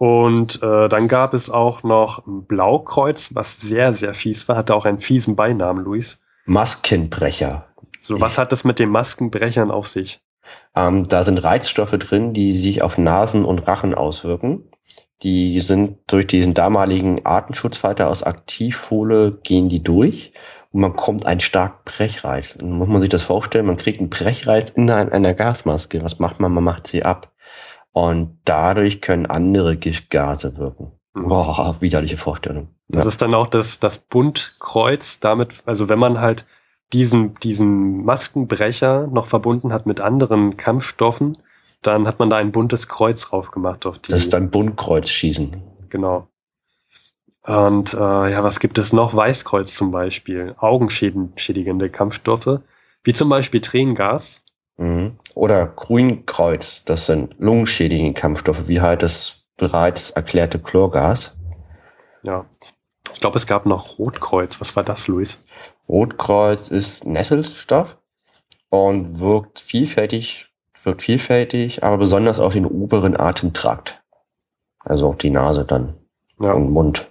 Und äh, dann gab es auch noch ein Blaukreuz, was sehr, sehr fies war, hatte auch einen fiesen Beinamen, Luis. Maskenbrecher. So, was hat das mit den Maskenbrechern auf sich? Ähm, da sind Reizstoffe drin, die sich auf Nasen und Rachen auswirken. Die sind durch diesen damaligen Artenschutzfalter aus Aktivfolie gehen die durch und man kommt einen starken Brechreiz. Und muss man sich das vorstellen, man kriegt einen Brechreiz in einer Gasmaske. Was macht man? Man macht sie ab. Und dadurch können andere Giftgase wirken. Mhm. Boah, widerliche Vorstellung. Das ja. ist dann auch das, das Buntkreuz, damit, also wenn man halt diesen, diesen Maskenbrecher noch verbunden hat mit anderen Kampfstoffen, dann hat man da ein buntes Kreuz drauf gemacht auf die. Das ist ein Buntkreuzschießen. Genau. Und äh, ja, was gibt es noch? Weißkreuz zum Beispiel, augenschädigende Kampfstoffe. Wie zum Beispiel Tränengas. Mhm. Oder Grünkreuz, das sind lungenschädigende Kampfstoffe, wie halt das bereits erklärte Chlorgas. Ja. Ich glaube, es gab noch Rotkreuz. Was war das, Luis? Rotkreuz ist Nesselstoff und wirkt vielfältig, wirkt vielfältig, aber besonders auf den oberen Atemtrakt. Also auf die Nase dann ja. und Mund.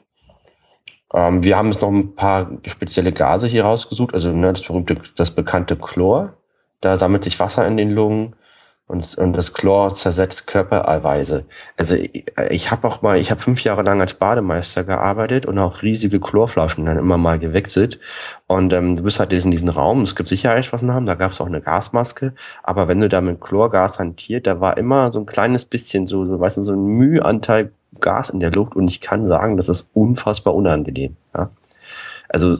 Ähm, wir haben jetzt noch ein paar spezielle Gase hier rausgesucht, also ne, das berühmte, das bekannte Chlor. Da sammelt sich Wasser in den Lungen und, und das Chlor zersetzt Körpereiweiße. Also ich, ich habe auch mal, ich habe fünf Jahre lang als Bademeister gearbeitet und auch riesige Chlorflaschen dann immer mal gewechselt. Und ähm, du bist halt in diesem Raum, es gibt Sicherheitsmaßnahmen, da gab es auch eine Gasmaske, aber wenn du da mit Chlorgas hantiert, da war immer so ein kleines bisschen so, so weißt du, so ein Mühanteil Gas in der Luft und ich kann sagen, das ist unfassbar unangenehm. Ja? Also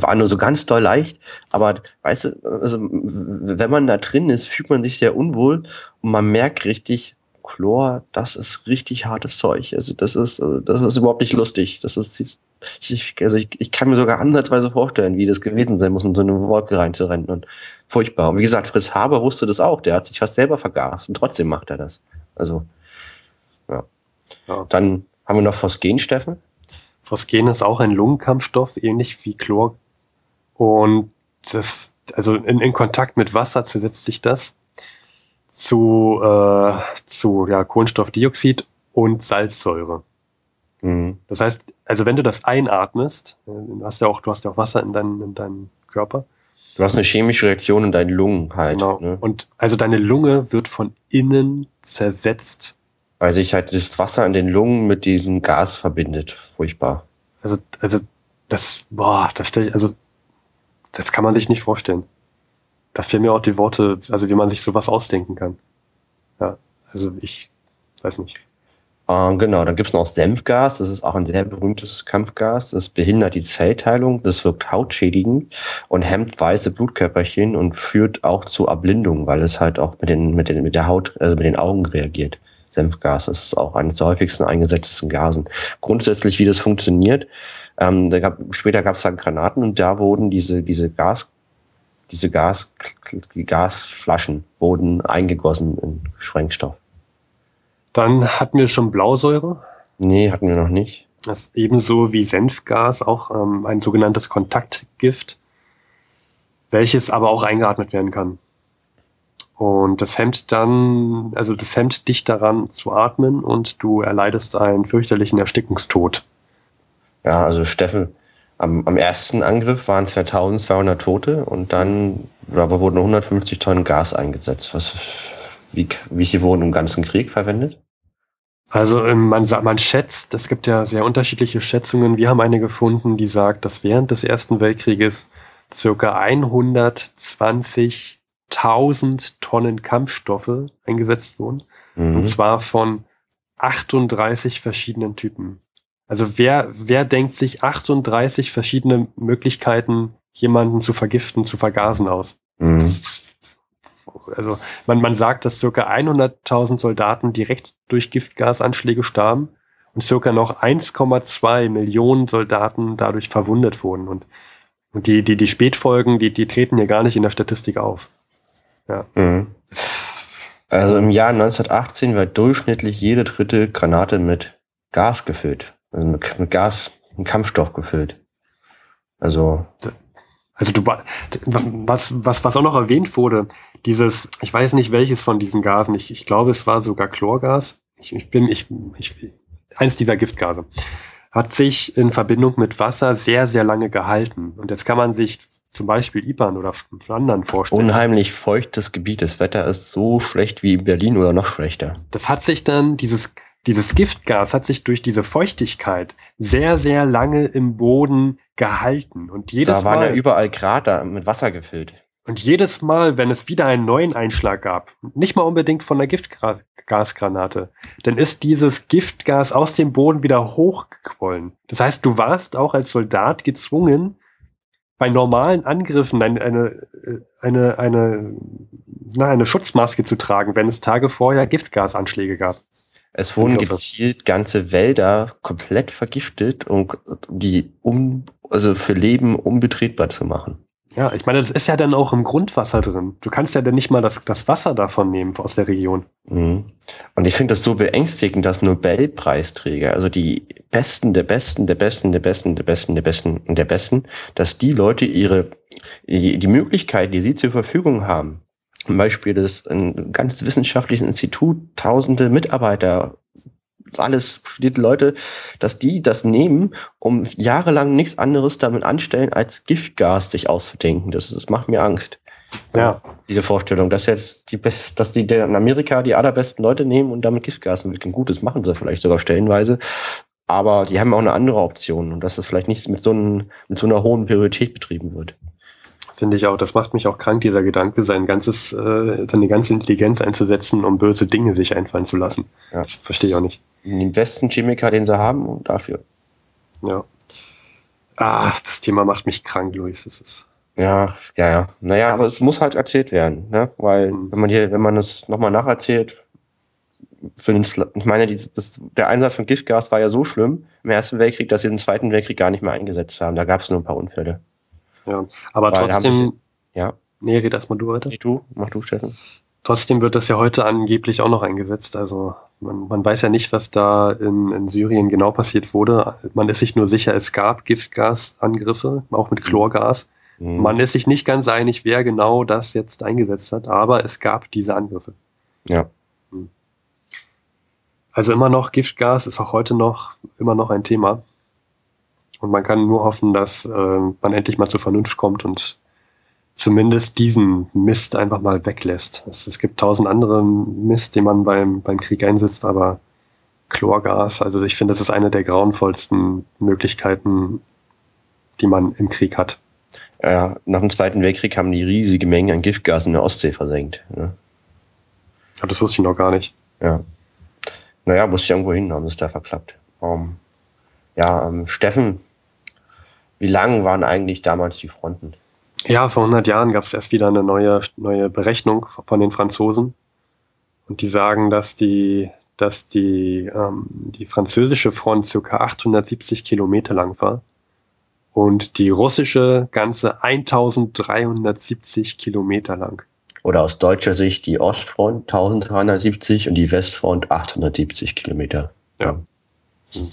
war nur so ganz doll leicht, aber weißt du, also, wenn man da drin ist, fühlt man sich sehr unwohl und man merkt richtig, Chlor, das ist richtig hartes Zeug. Also das ist, das ist überhaupt nicht lustig. Das ist, ich, also ich, ich kann mir sogar ansatzweise vorstellen, wie das gewesen sein muss, in so eine Wolke reinzurennen und furchtbar. Und wie gesagt, Fritz Haber wusste das auch. Der hat sich fast selber vergaßt und trotzdem macht er das. Also, ja. ja. Dann haben wir noch Phosgen, Steffen. Phosgen ist auch ein Lungenkampfstoff, ähnlich wie Chlor. Und das, also in, in Kontakt mit Wasser zersetzt sich das zu, äh, zu ja, Kohlenstoffdioxid und Salzsäure. Mhm. Das heißt, also wenn du das einatmest, äh, du hast ja auch, du hast ja auch Wasser in, dein, in deinem Körper. Du hast eine chemische Reaktion in deinen Lungen halt. Genau. Ne? Und also deine Lunge wird von innen zersetzt weil sich halt das Wasser in den Lungen mit diesem Gas verbindet. Furchtbar. Also, also das, boah, das stelle ich, also das kann man sich nicht vorstellen. Da fehlen mir auch die Worte, also wie man sich sowas ausdenken kann. Ja, also ich weiß nicht. Äh, genau, dann gibt's noch Senfgas, das ist auch ein sehr berühmtes Kampfgas. Das behindert die Zellteilung, das wirkt hautschädigend und hemmt weiße Blutkörperchen und führt auch zu Erblindung, weil es halt auch mit, den, mit, den, mit der Haut, also mit den Augen reagiert. Senfgas. Das ist auch eines der häufigsten eingesetzten Gasen. Grundsätzlich, wie das funktioniert, ähm, da gab, später gab es dann Granaten und da wurden diese, diese Gas, diese Gas, die Gasflaschen wurden eingegossen in Sprengstoff. Dann hatten wir schon Blausäure. Nee, hatten wir noch nicht. Das ist ebenso wie Senfgas auch ähm, ein sogenanntes Kontaktgift, welches aber auch eingeatmet werden kann. Und das hemmt dann, also das hemmt dich daran zu atmen und du erleidest einen fürchterlichen Erstickungstod. Ja, also Steffen, am, am ersten Angriff waren es ja 1200 Tote und dann aber wurden 150 Tonnen Gas eingesetzt. Was, wie, wie viel wurden im ganzen Krieg verwendet? Also ähm, man, man schätzt, es gibt ja sehr unterschiedliche Schätzungen. Wir haben eine gefunden, die sagt, dass während des Ersten Weltkrieges circa 120 1000 Tonnen Kampfstoffe eingesetzt wurden. Mhm. Und zwar von 38 verschiedenen Typen. Also wer, wer denkt sich 38 verschiedene Möglichkeiten, jemanden zu vergiften, zu vergasen aus? Mhm. Ist, also man, man sagt, dass circa 100.000 Soldaten direkt durch Giftgasanschläge starben und circa noch 1,2 Millionen Soldaten dadurch verwundet wurden. Und, und die, die, die Spätfolgen, die, die treten hier gar nicht in der Statistik auf. Ja. Mhm. Also im Jahr 1918 war durchschnittlich jede dritte Granate mit Gas gefüllt. Also mit, mit Gas, mit Kampfstoff gefüllt. Also. Also du, was, was, was auch noch erwähnt wurde, dieses, ich weiß nicht welches von diesen Gasen, ich, ich glaube, es war sogar Chlorgas. Ich, ich bin, ich, ich, eins dieser Giftgase hat sich in Verbindung mit Wasser sehr, sehr lange gehalten. Und jetzt kann man sich zum Beispiel IBAN oder Flandern vorstellen. Unheimlich feuchtes Gebiet. Das Wetter ist so schlecht wie in Berlin oder noch schlechter. Das hat sich dann, dieses, dieses Giftgas hat sich durch diese Feuchtigkeit sehr, sehr lange im Boden gehalten. Und jedes da waren Mal, ja überall Krater mit Wasser gefüllt. Und jedes Mal, wenn es wieder einen neuen Einschlag gab, nicht mal unbedingt von der Giftgasgranate, dann ist dieses Giftgas aus dem Boden wieder hochgequollen. Das heißt, du warst auch als Soldat gezwungen, bei normalen Angriffen eine, eine, eine, eine, na, eine Schutzmaske zu tragen, wenn es Tage vorher Giftgasanschläge gab. Es wurden gezielt ganze Wälder komplett vergiftet, um die um, also für Leben unbetretbar zu machen. Ja, ich meine, das ist ja dann auch im Grundwasser drin. Du kannst ja dann nicht mal das, das Wasser davon nehmen aus der Region. Mhm. Und ich finde das so beängstigend, dass Nobelpreisträger, also die Besten der Besten, der Besten, der Besten, der Besten, der Besten und der Besten, dass die Leute ihre, die Möglichkeit, die sie zur Verfügung haben, zum Beispiel das ein ganz wissenschaftliches Institut, tausende Mitarbeiter, alles studierte Leute, dass die das nehmen, um jahrelang nichts anderes damit anstellen, als Giftgas sich auszudenken. Das, das macht mir Angst. Ja. Diese Vorstellung, dass jetzt die best, dass die in Amerika die allerbesten Leute nehmen und damit Giftgas entwickeln. Gut, das machen sie vielleicht sogar stellenweise. Aber die haben auch eine andere Option und dass das vielleicht nicht mit so, einem, mit so einer hohen Priorität betrieben wird. Finde ich auch. Das macht mich auch krank, dieser Gedanke, sein ganzes, äh, seine ganze Intelligenz einzusetzen, um böse Dinge sich einfallen zu lassen. Ja. Das verstehe ich auch nicht. Den besten Chemiker, den sie haben, und dafür. Ja. Ah, das Thema macht mich krank, Luis. Das ist. Ja, ja, ja. Naja, aber es muss halt erzählt werden, ne? Weil, mhm. wenn man hier, wenn man es nochmal nacherzählt, für den, ich meine, die, das, der Einsatz von Giftgas war ja so schlimm im Ersten Weltkrieg, dass sie den Zweiten Weltkrieg gar nicht mehr eingesetzt haben. Da gab es nur ein paar Unfälle. Ja, aber Weil trotzdem. Sich, ja. Nee, red erstmal du weiter. Nee, du, mach du, Steffen. Trotzdem wird das ja heute angeblich auch noch eingesetzt. Also man, man weiß ja nicht, was da in, in, Syrien genau passiert wurde. Man ist sich nur sicher, es gab Giftgasangriffe, auch mit Chlorgas. Mhm. Man ist sich nicht ganz einig, wer genau das jetzt eingesetzt hat, aber es gab diese Angriffe. Ja. Hm. Also immer noch Giftgas ist auch heute noch immer noch ein Thema. Und man kann nur hoffen, dass äh, man endlich mal zur Vernunft kommt und zumindest diesen Mist einfach mal weglässt. Es, es gibt tausend andere Mist, den man beim, beim Krieg einsetzt, aber Chlorgas, also ich finde, das ist eine der grauenvollsten Möglichkeiten, die man im Krieg hat. Ja, nach dem Zweiten Weltkrieg haben die riesige Mengen an Giftgas in der Ostsee versenkt. Ja, ja das wusste ich noch gar nicht. Ja. Naja, musste ich irgendwo hin, haben es da verklappt. Um, ähm, ja, ähm, Steffen, wie lang waren eigentlich damals die Fronten? Ja, vor 100 Jahren gab es erst wieder eine neue, neue Berechnung von den Franzosen. Und die sagen, dass die, dass die, ähm, die französische Front circa 870 Kilometer lang war und die russische ganze 1370 Kilometer lang. Oder aus deutscher Sicht die Ostfront 1370 und die Westfront 870 Kilometer. Ja. Hm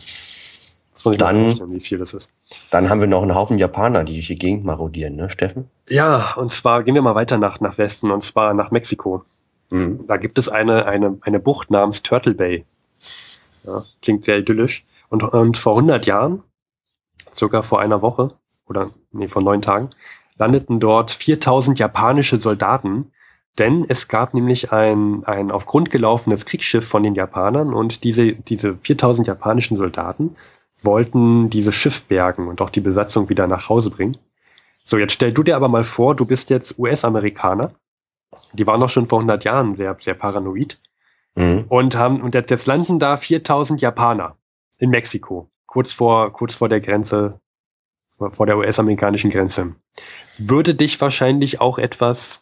dann, wie viel das ist. Dann haben wir noch einen Haufen Japaner, die durch die Gegend marodieren, ne, Steffen? Ja, und zwar gehen wir mal weiter nach, nach Westen, und zwar nach Mexiko. Mhm. Da gibt es eine, eine, eine Bucht namens Turtle Bay. Ja, klingt sehr idyllisch. Und, und vor 100 Jahren, sogar vor einer Woche, oder nee, vor neun Tagen, landeten dort 4000 japanische Soldaten, denn es gab nämlich ein, ein auf Grund gelaufenes Kriegsschiff von den Japanern und diese, diese 4000 japanischen Soldaten wollten dieses Schiff bergen und auch die Besatzung wieder nach Hause bringen. So, jetzt stell du dir aber mal vor, du bist jetzt US-Amerikaner. Die waren doch schon vor 100 Jahren sehr, sehr paranoid. Mhm. Und haben, und jetzt landen da 4000 Japaner in Mexiko, kurz vor, kurz vor der Grenze, vor der US-amerikanischen Grenze. Würde dich wahrscheinlich auch etwas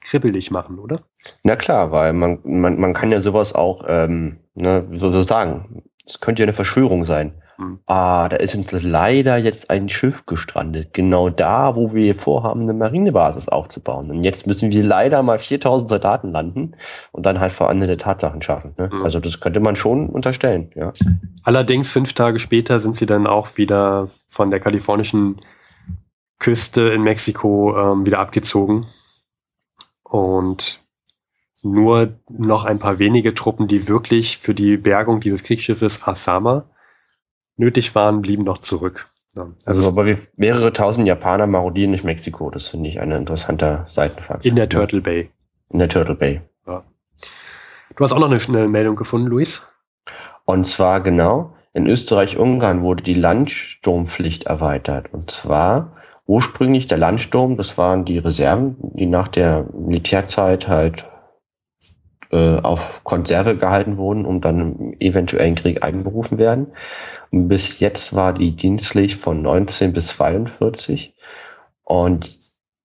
kribbelig machen, oder? Na klar, weil man, man, man kann ja sowas auch, ähm, ne, so sagen, es könnte ja eine Verschwörung sein. Hm. Ah, da ist uns leider jetzt ein Schiff gestrandet. Genau da, wo wir vorhaben, eine Marinebasis aufzubauen. Und jetzt müssen wir leider mal 4000 Soldaten landen und dann halt veränderte Tatsachen schaffen. Ne? Mhm. Also das könnte man schon unterstellen, ja. Allerdings fünf Tage später sind sie dann auch wieder von der kalifornischen Küste in Mexiko ähm, wieder abgezogen. Und nur noch ein paar wenige Truppen, die wirklich für die Bergung dieses Kriegsschiffes Asama nötig waren, blieben noch zurück. Ja. Also, also aber mehrere tausend Japaner marodieren durch Mexiko. Das finde ich ein interessanter Seitenfakt. In der Turtle Bay. In der Turtle Bay. Ja. Du hast auch noch eine schnelle Meldung gefunden, Luis. Und zwar genau, in Österreich-Ungarn wurde die Landsturmpflicht erweitert. Und zwar ursprünglich der Landsturm, das waren die Reserven, die nach der Militärzeit halt äh, auf Konserve gehalten wurden und dann im eventuellen Krieg einberufen werden. Und bis jetzt war die dienstlich von 19 bis 42 und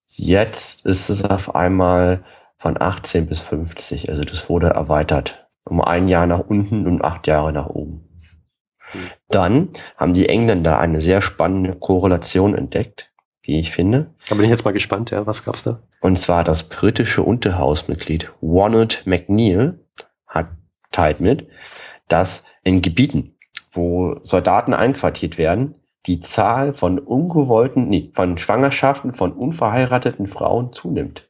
jetzt ist es auf einmal von 18 bis 50. Also das wurde erweitert um ein Jahr nach unten und acht Jahre nach oben. Dann haben die Engländer eine sehr spannende Korrelation entdeckt. Wie ich finde. Da bin ich jetzt mal gespannt, ja. Was gab's da? Und zwar das britische Unterhausmitglied Ronald McNeil hat teilt mit, dass in Gebieten, wo Soldaten einquartiert werden, die Zahl von ungewollten, nee, von Schwangerschaften von unverheirateten Frauen zunimmt.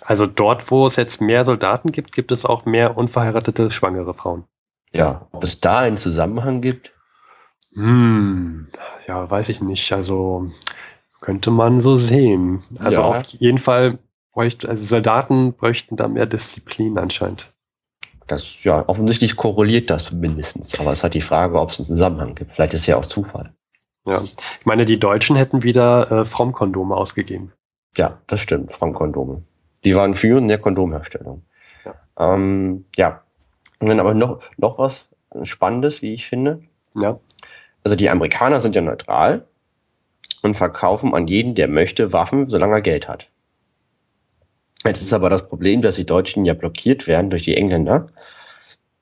Also dort, wo es jetzt mehr Soldaten gibt, gibt es auch mehr unverheiratete schwangere Frauen. Ja, ob es da einen Zusammenhang gibt? Hm, ja, weiß ich nicht. Also könnte man so sehen. Also ja. auf jeden Fall bräuchte, also Soldaten bräuchten da mehr Disziplin anscheinend. Das, ja, offensichtlich korreliert das mindestens. Aber es ist halt die Frage, ob es einen Zusammenhang gibt. Vielleicht ist es ja auch Zufall. Ja, ich meine, die Deutschen hätten wieder äh, Frommkondome ausgegeben. Ja, das stimmt, Frommkondome. Die waren führend in der Kondomherstellung. Ja. Ähm, ja. Und dann aber noch, noch was Spannendes, wie ich finde. Ja. Also die Amerikaner sind ja neutral und verkaufen an jeden, der möchte, Waffen, solange er Geld hat. Jetzt ist aber das Problem, dass die Deutschen ja blockiert werden durch die Engländer,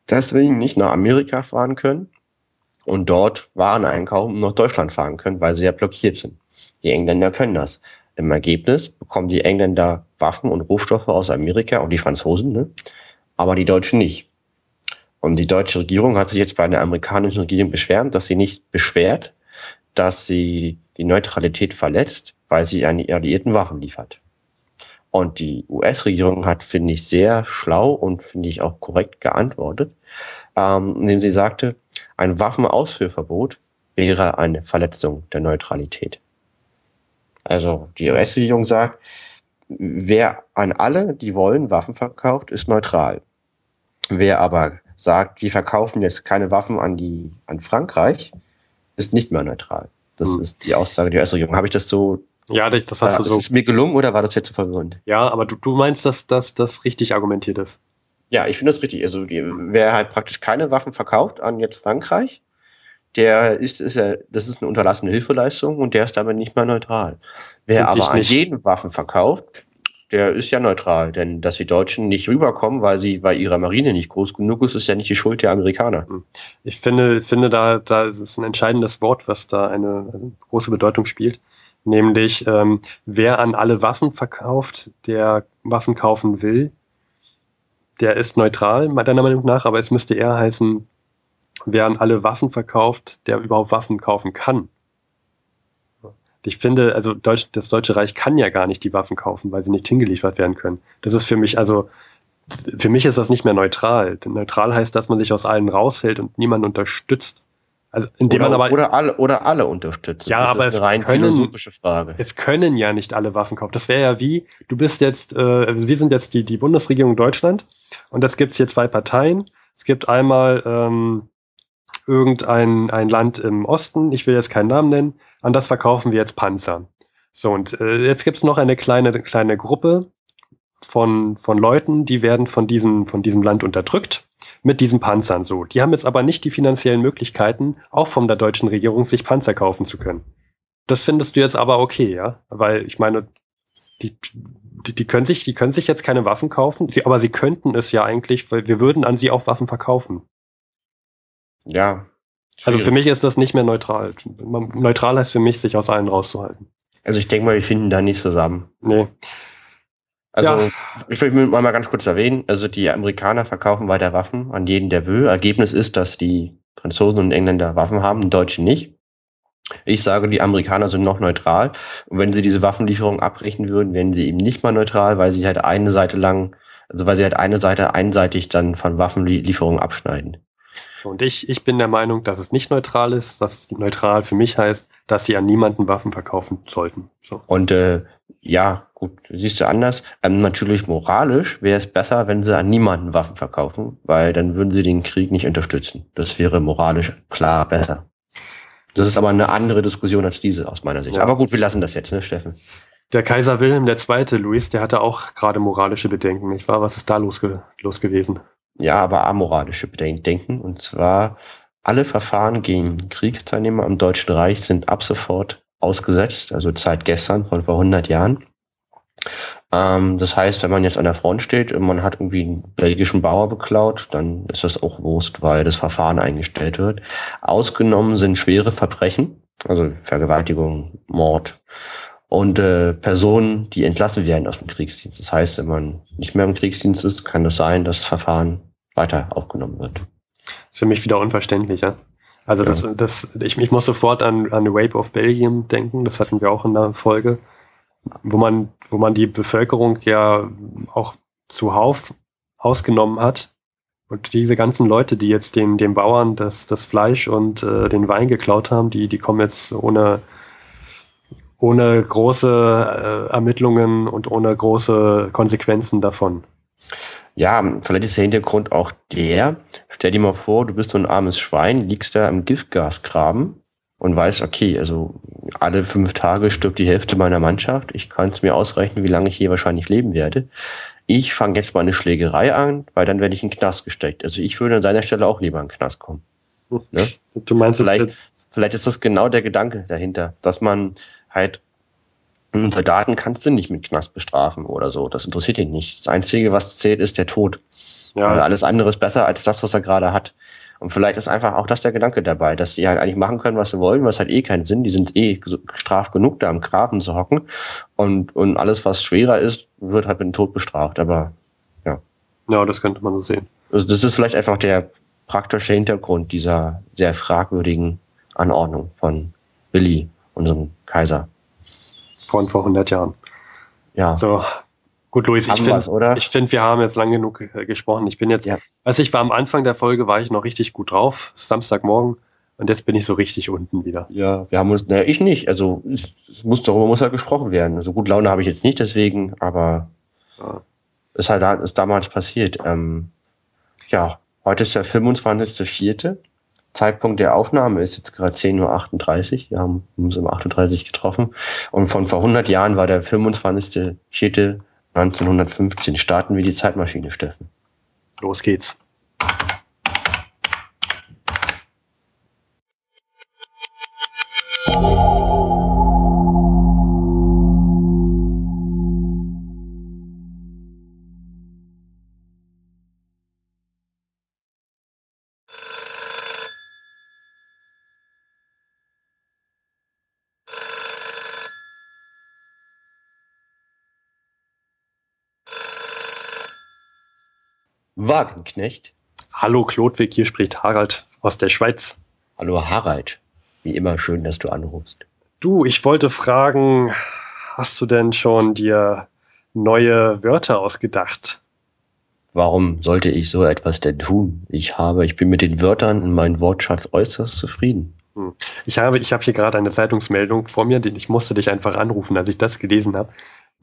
deswegen nicht nach Amerika fahren können und dort Waren einkaufen und nach Deutschland fahren können, weil sie ja blockiert sind. Die Engländer können das. Im Ergebnis bekommen die Engländer Waffen und Rohstoffe aus Amerika und die Franzosen, ne? aber die Deutschen nicht. Und die deutsche Regierung hat sich jetzt bei der amerikanischen Regierung beschwert, dass sie nicht beschwert, dass sie die Neutralität verletzt, weil sie an die Alliierten Waffen liefert. Und die US-Regierung hat, finde ich, sehr schlau und finde ich auch korrekt geantwortet, ähm, indem sie sagte, ein Waffenausführverbot wäre eine Verletzung der Neutralität. Also die US-Regierung sagt, wer an alle, die wollen, Waffen verkauft, ist neutral. Wer aber sagt, wir verkaufen jetzt keine Waffen an die an Frankreich, ist nicht mehr neutral. Das hm. ist die Aussage der US-Regierung. Habe ich das so ja, das hast du so. Ist es mir gelungen oder war das jetzt zu verwirrend? Ja, aber du, du meinst, dass das richtig argumentiert ist. Ja, ich finde das richtig. Also, die, wer halt praktisch keine Waffen verkauft an jetzt Frankreich, der ist, ist ja, das ist eine unterlassene Hilfeleistung und der ist damit nicht mehr neutral. Wer Find aber an jeden Waffen verkauft, der ist ja neutral, denn dass die Deutschen nicht rüberkommen, weil sie, weil ihre Marine nicht groß genug ist, ist ja nicht die Schuld der Amerikaner. Hm. Ich finde, finde da, da ist es ein entscheidendes Wort, was da eine, eine große Bedeutung spielt nämlich ähm, wer an alle Waffen verkauft, der Waffen kaufen will, der ist neutral, meiner Meinung nach, aber es müsste eher heißen, wer an alle Waffen verkauft, der überhaupt Waffen kaufen kann. Ich finde, also Deutsch, das Deutsche Reich kann ja gar nicht die Waffen kaufen, weil sie nicht hingeliefert werden können. Das ist für mich, also für mich ist das nicht mehr neutral. Neutral heißt, dass man sich aus allen raushält und niemanden unterstützt. Also indem oder, man aber oder alle oder alle unterstützen. Ja, das aber ist eine rein können, philosophische Frage. Es können ja nicht alle Waffen kaufen. Das wäre ja wie, du bist jetzt, äh, wir sind jetzt die die Bundesregierung Deutschland und das gibt's hier zwei Parteien. Es gibt einmal ähm, irgendein ein Land im Osten, ich will jetzt keinen Namen nennen, an das verkaufen wir jetzt Panzer. So und äh, jetzt gibt's noch eine kleine kleine Gruppe von von Leuten, die werden von diesem von diesem Land unterdrückt mit diesen Panzern so. Die haben jetzt aber nicht die finanziellen Möglichkeiten, auch von der deutschen Regierung sich Panzer kaufen zu können. Das findest du jetzt aber okay, ja? Weil ich meine, die, die, die können sich, die können sich jetzt keine Waffen kaufen, sie, aber sie könnten es ja eigentlich, weil wir würden an sie auch Waffen verkaufen. Ja. Schwierig. Also für mich ist das nicht mehr neutral. Neutral heißt für mich, sich aus allen rauszuhalten. Also ich denke mal, wir finden da nicht zusammen. Nee. Also ja. ich will mal ganz kurz erwähnen, also die Amerikaner verkaufen weiter Waffen an jeden, der will. Ergebnis ist, dass die Franzosen und Engländer Waffen haben, die Deutschen nicht. Ich sage, die Amerikaner sind noch neutral. Und wenn sie diese Waffenlieferung abbrechen würden, wären sie eben nicht mal neutral, weil sie halt eine Seite lang, also weil sie halt eine Seite einseitig dann von Waffenlieferungen abschneiden. Und ich, ich bin der Meinung, dass es nicht neutral ist, dass neutral für mich heißt, dass sie an niemanden Waffen verkaufen sollten. So. Und äh, ja, gut, siehst du anders. Ähm, natürlich moralisch wäre es besser, wenn sie an niemanden Waffen verkaufen, weil dann würden sie den Krieg nicht unterstützen. Das wäre moralisch klar besser. Das ist aber eine andere Diskussion als diese aus meiner Sicht. Ja. Aber gut, wir lassen das jetzt, ne, Steffen? Der Kaiser Wilhelm II., Luis, der hatte auch gerade moralische Bedenken, nicht wahr? Was ist da los, los gewesen? Ja, aber amoralische Bedenken. Und zwar alle Verfahren gegen Kriegsteilnehmer im Deutschen Reich sind ab sofort ausgesetzt, also seit gestern von vor 100 Jahren. Ähm, das heißt, wenn man jetzt an der Front steht und man hat irgendwie einen belgischen Bauer beklaut, dann ist das auch Wurst, weil das Verfahren eingestellt wird. Ausgenommen sind schwere Verbrechen, also Vergewaltigung, Mord und äh, Personen, die entlassen werden aus dem Kriegsdienst. Das heißt, wenn man nicht mehr im Kriegsdienst ist, kann es sein, dass das Verfahren weiter aufgenommen wird. Für mich wieder unverständlich, ja. Also das, ja. das, ich, ich muss sofort an, an The Rape of Belgium denken, das hatten wir auch in der Folge, wo man, wo man die Bevölkerung ja auch zuhauf ausgenommen hat. Und diese ganzen Leute, die jetzt den, den Bauern das, das Fleisch und äh, den Wein geklaut haben, die, die kommen jetzt ohne, ohne große äh, Ermittlungen und ohne große Konsequenzen davon. Ja, vielleicht ist der Hintergrund auch der, stell dir mal vor, du bist so ein armes Schwein, liegst da im Giftgasgraben und weißt, okay, also alle fünf Tage stirbt die Hälfte meiner Mannschaft, ich kann es mir ausrechnen, wie lange ich hier wahrscheinlich leben werde. Ich fange jetzt mal eine Schlägerei an, weil dann werde ich in den Knast gesteckt. Also ich würde an deiner Stelle auch lieber in den Knast kommen. Ne? Du meinst, vielleicht, vielleicht ist das genau der Gedanke dahinter, dass man halt Soldaten kannst du nicht mit Knast bestrafen oder so. Das interessiert ihn nicht. Das Einzige, was zählt, ist der Tod. Ja. Also alles andere ist besser als das, was er gerade hat. Und vielleicht ist einfach auch das der Gedanke dabei, dass die halt eigentlich machen können, was sie wollen, was hat eh keinen Sinn. Die sind eh gestraft genug, da am Graben zu hocken. Und, und alles, was schwerer ist, wird halt mit dem Tod bestraft. Aber ja. Ja, das könnte man so sehen. Also das ist vielleicht einfach der praktische Hintergrund dieser sehr fragwürdigen Anordnung von Willi, unserem Kaiser von vor 100 Jahren. Ja. So. Gut, Luis, ich finde, ich finde, wir haben jetzt lang genug äh, gesprochen. Ich bin jetzt, ja. also ich war am Anfang der Folge, war ich noch richtig gut drauf, Samstagmorgen, und jetzt bin ich so richtig unten wieder. Ja, wir haben uns, naja, ich nicht, also es, es muss, darüber muss halt gesprochen werden. Also gut Laune habe ich jetzt nicht deswegen, aber ja. ist halt ist damals passiert. Ähm, ja, heute ist der 25.04. Zeitpunkt der Aufnahme ist jetzt gerade 10.38 Uhr. Wir haben uns um 38 getroffen. Und von vor 100 Jahren war der 25.04.1915. Starten wir die Zeitmaschine, Steffen. Los geht's. Wagenknecht. Hallo Klodwig, hier spricht Harald aus der Schweiz. Hallo Harald, wie immer schön, dass du anrufst. Du, ich wollte fragen, hast du denn schon dir neue Wörter ausgedacht? Warum sollte ich so etwas denn tun? Ich habe, ich bin mit den Wörtern in meinem Wortschatz äußerst zufrieden. Hm. Ich habe, ich habe hier gerade eine Zeitungsmeldung vor mir, ich musste dich einfach anrufen, als ich das gelesen habe.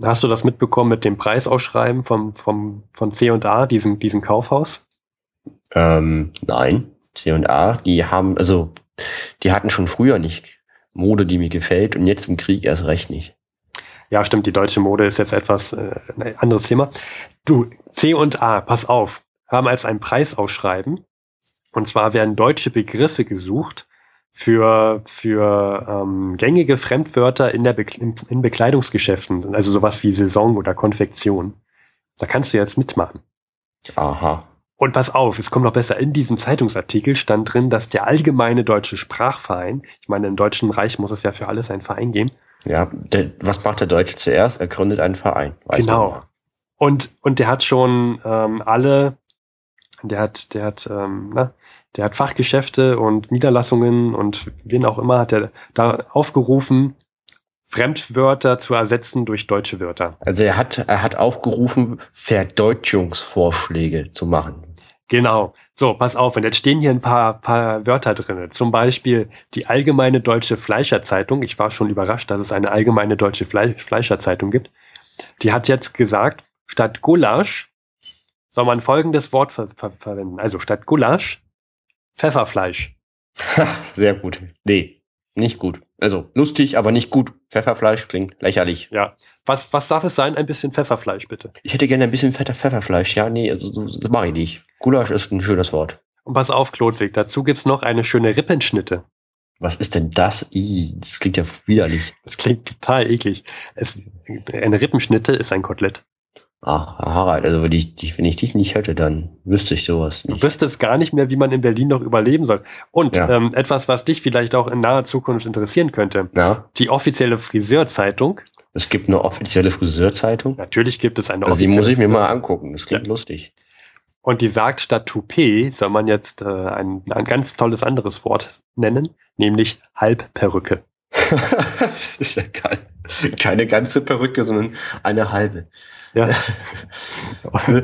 Hast du das mitbekommen mit dem Preisausschreiben vom, vom, von C&A, diesem, diesem Kaufhaus? Ähm, nein, C&A, die haben, also, die hatten schon früher nicht Mode, die mir gefällt und jetzt im Krieg erst recht nicht. Ja, stimmt, die deutsche Mode ist jetzt etwas äh, ein anderes Thema. Du, C&A, pass auf, haben als ein Preisausschreiben. Und zwar werden deutsche Begriffe gesucht, für, für ähm, gängige Fremdwörter in, der Be in, Bekleidungsgeschäften, also sowas wie Saison oder Konfektion. Da kannst du jetzt mitmachen. Aha. Und pass auf, es kommt noch besser. In diesem Zeitungsartikel stand drin, dass der allgemeine deutsche Sprachverein, ich meine, im Deutschen Reich muss es ja für alles einen Verein geben. Ja, der, was macht der Deutsche zuerst? Er gründet einen Verein. genau. Und, und der hat schon ähm, alle, der hat, der hat, ähm, na, der hat Fachgeschäfte und Niederlassungen und wen auch immer hat er da aufgerufen, Fremdwörter zu ersetzen durch deutsche Wörter. Also er hat, er hat aufgerufen, Verdeutschungsvorschläge zu machen. Genau. So, pass auf, und jetzt stehen hier ein paar, paar Wörter drin. Zum Beispiel die Allgemeine Deutsche Fleischerzeitung. Ich war schon überrascht, dass es eine Allgemeine Deutsche Fleisch Fleischerzeitung gibt. Die hat jetzt gesagt, statt Gulasch soll man folgendes Wort ver ver verwenden. Also statt Gulasch Pfefferfleisch. Sehr gut. Nee, nicht gut. Also lustig, aber nicht gut. Pfefferfleisch klingt lächerlich. Ja. Was, was darf es sein? Ein bisschen Pfefferfleisch, bitte. Ich hätte gerne ein bisschen fetter Pfefferfleisch. Ja, nee, also das mache ich nicht. Gulasch ist ein schönes Wort. Und pass auf, Klodwig, dazu gibt es noch eine schöne Rippenschnitte. Was ist denn das? das klingt ja widerlich. Das klingt total eklig. Es, eine Rippenschnitte ist ein Kotelett. Ach, Harald, also wenn ich, wenn ich dich nicht hätte, dann wüsste ich sowas nicht. Du wüsstest gar nicht mehr, wie man in Berlin noch überleben soll. Und ja. ähm, etwas, was dich vielleicht auch in naher Zukunft interessieren könnte. Ja. Die offizielle Friseurzeitung Es gibt eine offizielle Friseurzeitung. Natürlich gibt es eine Also die muss ich mir mal angucken. Das klingt lustig. Und die sagt, statt Toupet soll man jetzt äh, ein, ein ganz tolles anderes Wort nennen, nämlich Halbperücke. ist ja geil. Keine ganze Perücke, sondern eine halbe. Ja.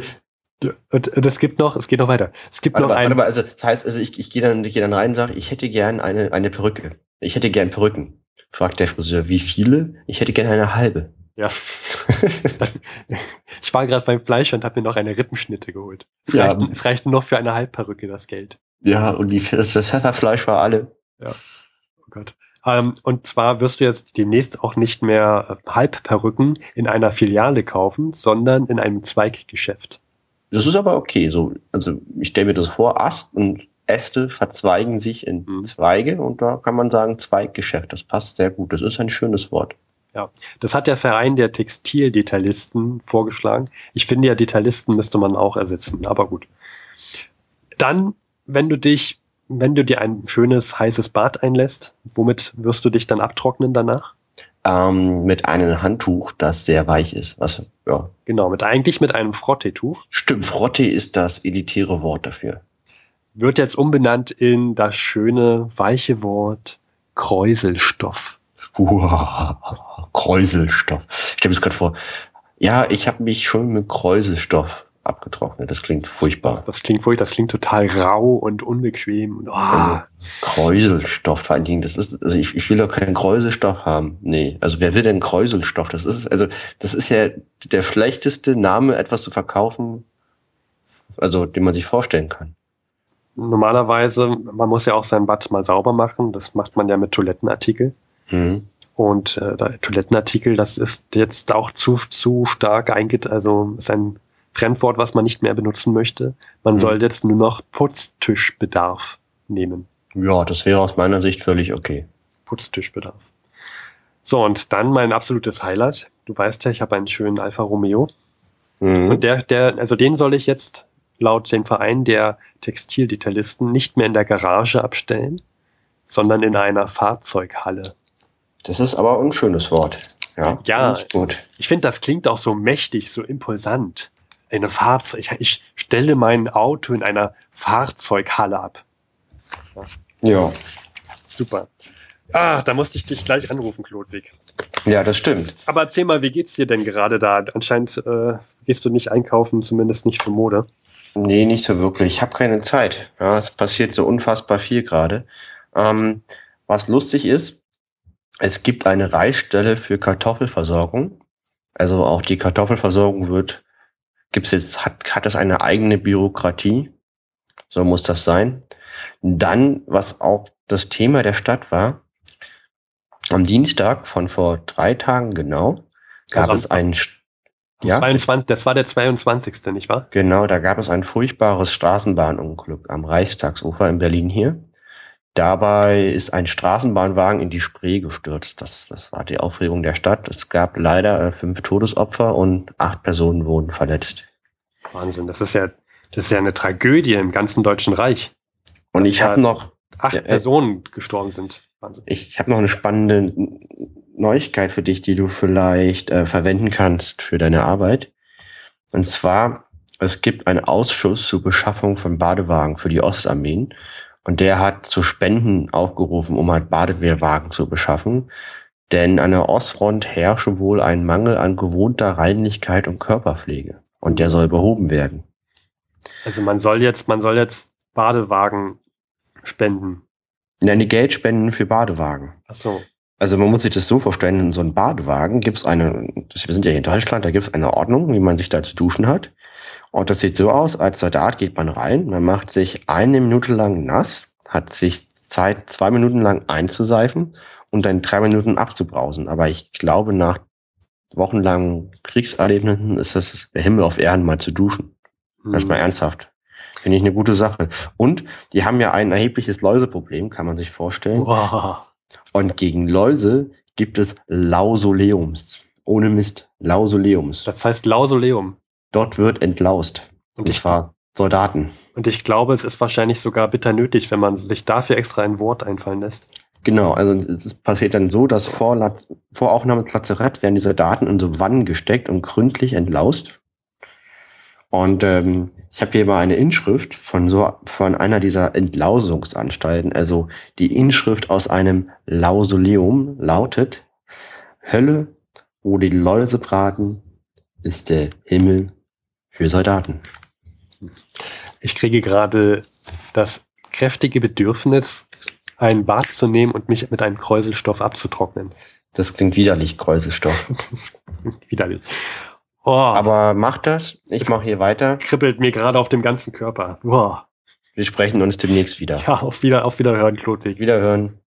und, und es gibt noch, es geht noch weiter. Es gibt Warte noch mal, warte ein, mal, also das heißt, also ich, ich gehe dann, ich geh dann rein und sage, ich hätte gern eine, eine Perücke. Ich hätte gern Perücken. Fragt der Friseur, wie viele? Ich hätte gern eine halbe. ja. ich war gerade beim Fleisch und habe mir noch eine Rippenschnitte geholt. Es, Ja. reicht, es reichte noch für eine Halbperücke das Geld. ja, und die, das Pfefferfleisch war alle. Oh Gott. Ähm, und zwar wirst du jetzt demnächst auch nicht mehr äh, Halbperücken in einer Filiale kaufen, sondern in einem Zweiggeschäft. Das ist aber okay. So, also ich stelle mir das vor, Ast und Äste verzweigen sich in Mhm. Zweige und da kann man sagen Zweiggeschäft. Das passt sehr gut. Das ist ein schönes Wort. Das hat der Verein der Textildetailisten vorgeschlagen. Ich finde ja, Detailisten müsste man auch ersetzen, aber gut. Dann, wenn du dich, wenn du dir ein schönes heißes Bad einlässt, womit wirst du dich dann abtrocknen danach? Ähm, mit einem Handtuch, das sehr weich ist. Was, ja, Genau, mit eigentlich mit einem Frotteetuch. stimmt. Frotte ist das elitäre Wort dafür. Wird jetzt umbenannt in das schöne, weiche Wort Kräuselstoff. Uah, Kräuselstoff. Ich stelle mir das gerade vor. Ja, ich habe mich schon mit Kräuselstoff abgetrocknet. Das klingt Das, furchtbar. das klingt furchtbar, das klingt total rau und unbequem. Und, Also, oh, Kräuselstoff vor allen Dingen, das ist, also ich, ich will doch keinen Kräuselstoff haben. Nee, also wer will denn Kräuselstoff? Das ist, also, das ist ja der schlechteste Name, etwas zu verkaufen, also, den man sich vorstellen kann. normalerweise, man muss ja auch sein Bad mal sauber machen. Das macht man ja mit Toilettenartikel. Hm. Und äh, Toilettenartikel, das ist jetzt auch zu, zu stark einget, also ist ein Fremdwort, was man nicht mehr benutzen möchte. Man Mhm. soll jetzt nur noch Putztischbedarf nehmen. Ja, das wäre aus meiner Sicht völlig okay. Putztischbedarf. So, und dann mein absolutes Highlight. Du weißt ja, ich habe einen schönen Alfa Romeo. Mhm. Und der, der, also den soll ich jetzt laut dem Verein der Textildetailisten nicht mehr in der Garage abstellen, sondern in einer Fahrzeughalle. Das ist aber ein schönes Wort. Ja, Ja. gut. Ich finde, das klingt auch so mächtig, so impulsant. Eine Fahrzeug. Ich, ich stelle mein Auto in einer Fahrzeughalle ab. Ja, Super. Ah, da musste ich dich gleich anrufen, Klodwig. ja, das stimmt. Aber erzähl mal, wie geht's dir denn gerade da? Anscheinend äh, gehst du nicht einkaufen, zumindest nicht für Mode. Nee, nicht so wirklich. Ich habe keine Zeit. Ja, es passiert so unfassbar viel gerade. Ähm, was lustig ist, es gibt eine Reisstelle für Kartoffelversorgung. Also auch die Kartoffelversorgung wird, gibt's jetzt, hat, hat das eine eigene Bürokratie. So muss das sein. Dann, was auch das Thema der Stadt war, am Dienstag von vor drei Tagen genau, gab Also es einen, ja, 22, das war der 22. nicht wahr? Genau, da gab es ein furchtbares Straßenbahnunglück am Reichstagsufer in Berlin hier. Dabei ist ein Straßenbahnwagen in die Spree gestürzt. Das, das war die Aufregung der Stadt. Es gab leider äh, fünf Todesopfer und acht Personen wurden verletzt. Wahnsinn, das ist ja, das ist ja eine Tragödie im ganzen Deutschen Reich. Und ich habe noch, Acht äh, Personen gestorben sind. Wahnsinn. ich habe noch eine spannende Neuigkeit für dich, die du vielleicht äh, verwenden kannst für deine Arbeit. Und zwar, es gibt einen Ausschuss zur Beschaffung von Badewagen für die Ostarmeen. Und der hat zu Spenden aufgerufen, um halt Badewehrwagen zu beschaffen. Denn an der Ostfront herrsche wohl ein Mangel an gewohnter Reinlichkeit und Körperpflege. Und der soll behoben werden. Also man soll jetzt, man soll jetzt Badewagen spenden. Nenne Geldspenden für Badewagen. Ach so. Also man muss sich das so vorstellen, in so einem Badewagen gibt es eine, wir sind ja hier in Deutschland, da gibt es eine Ordnung, wie man sich da zu duschen hat. Und das sieht so aus, als Soldat geht man rein, man macht sich eine Minute lang nass, hat sich Zeit, zwei Minuten lang einzuseifen und dann drei Minuten abzubrausen. Aber ich glaube, nach wochenlangen Kriegserlebnissen ist das der Himmel auf Erden, mal zu duschen. Das ist mal Hm. ernsthaft. Finde ich eine gute Sache. Und die haben ja ein erhebliches Läuseproblem, kann man sich vorstellen. Wow. Und gegen Läuse gibt es Lausoleums. Ohne Mist. Lausoleums. Das heißt Lausoleum. Dort wird entlaust. Und ich, zwar Soldaten. und ich glaube, es ist wahrscheinlich sogar bitter nötig, wenn man sich dafür extra ein Wort einfallen lässt. Genau, also es passiert dann so, dass vor, Laz vor Aufnahme des Lazarett werden diese Daten in so Wannen gesteckt und gründlich entlaust. Und ähm, ich habe hier mal eine Inschrift von so von einer dieser Entlausungsanstalten. Also die Inschrift aus einem Lausoleum lautet: Hölle, wo die Läuse braten, ist der Himmel für Soldaten. Ich kriege gerade das kräftige Bedürfnis, ein Bad zu nehmen und mich mit einem Kräuselstoff abzutrocknen. Das klingt widerlich, Kräuselstoff. widerlich. Oh. Aber mach das. Ich mache hier weiter. Kribbelt mir gerade auf dem ganzen Körper. Oh. Wir sprechen uns demnächst wieder. Ja, auf, wieder, auf Wiederhören, Klodwig. Wiederhören.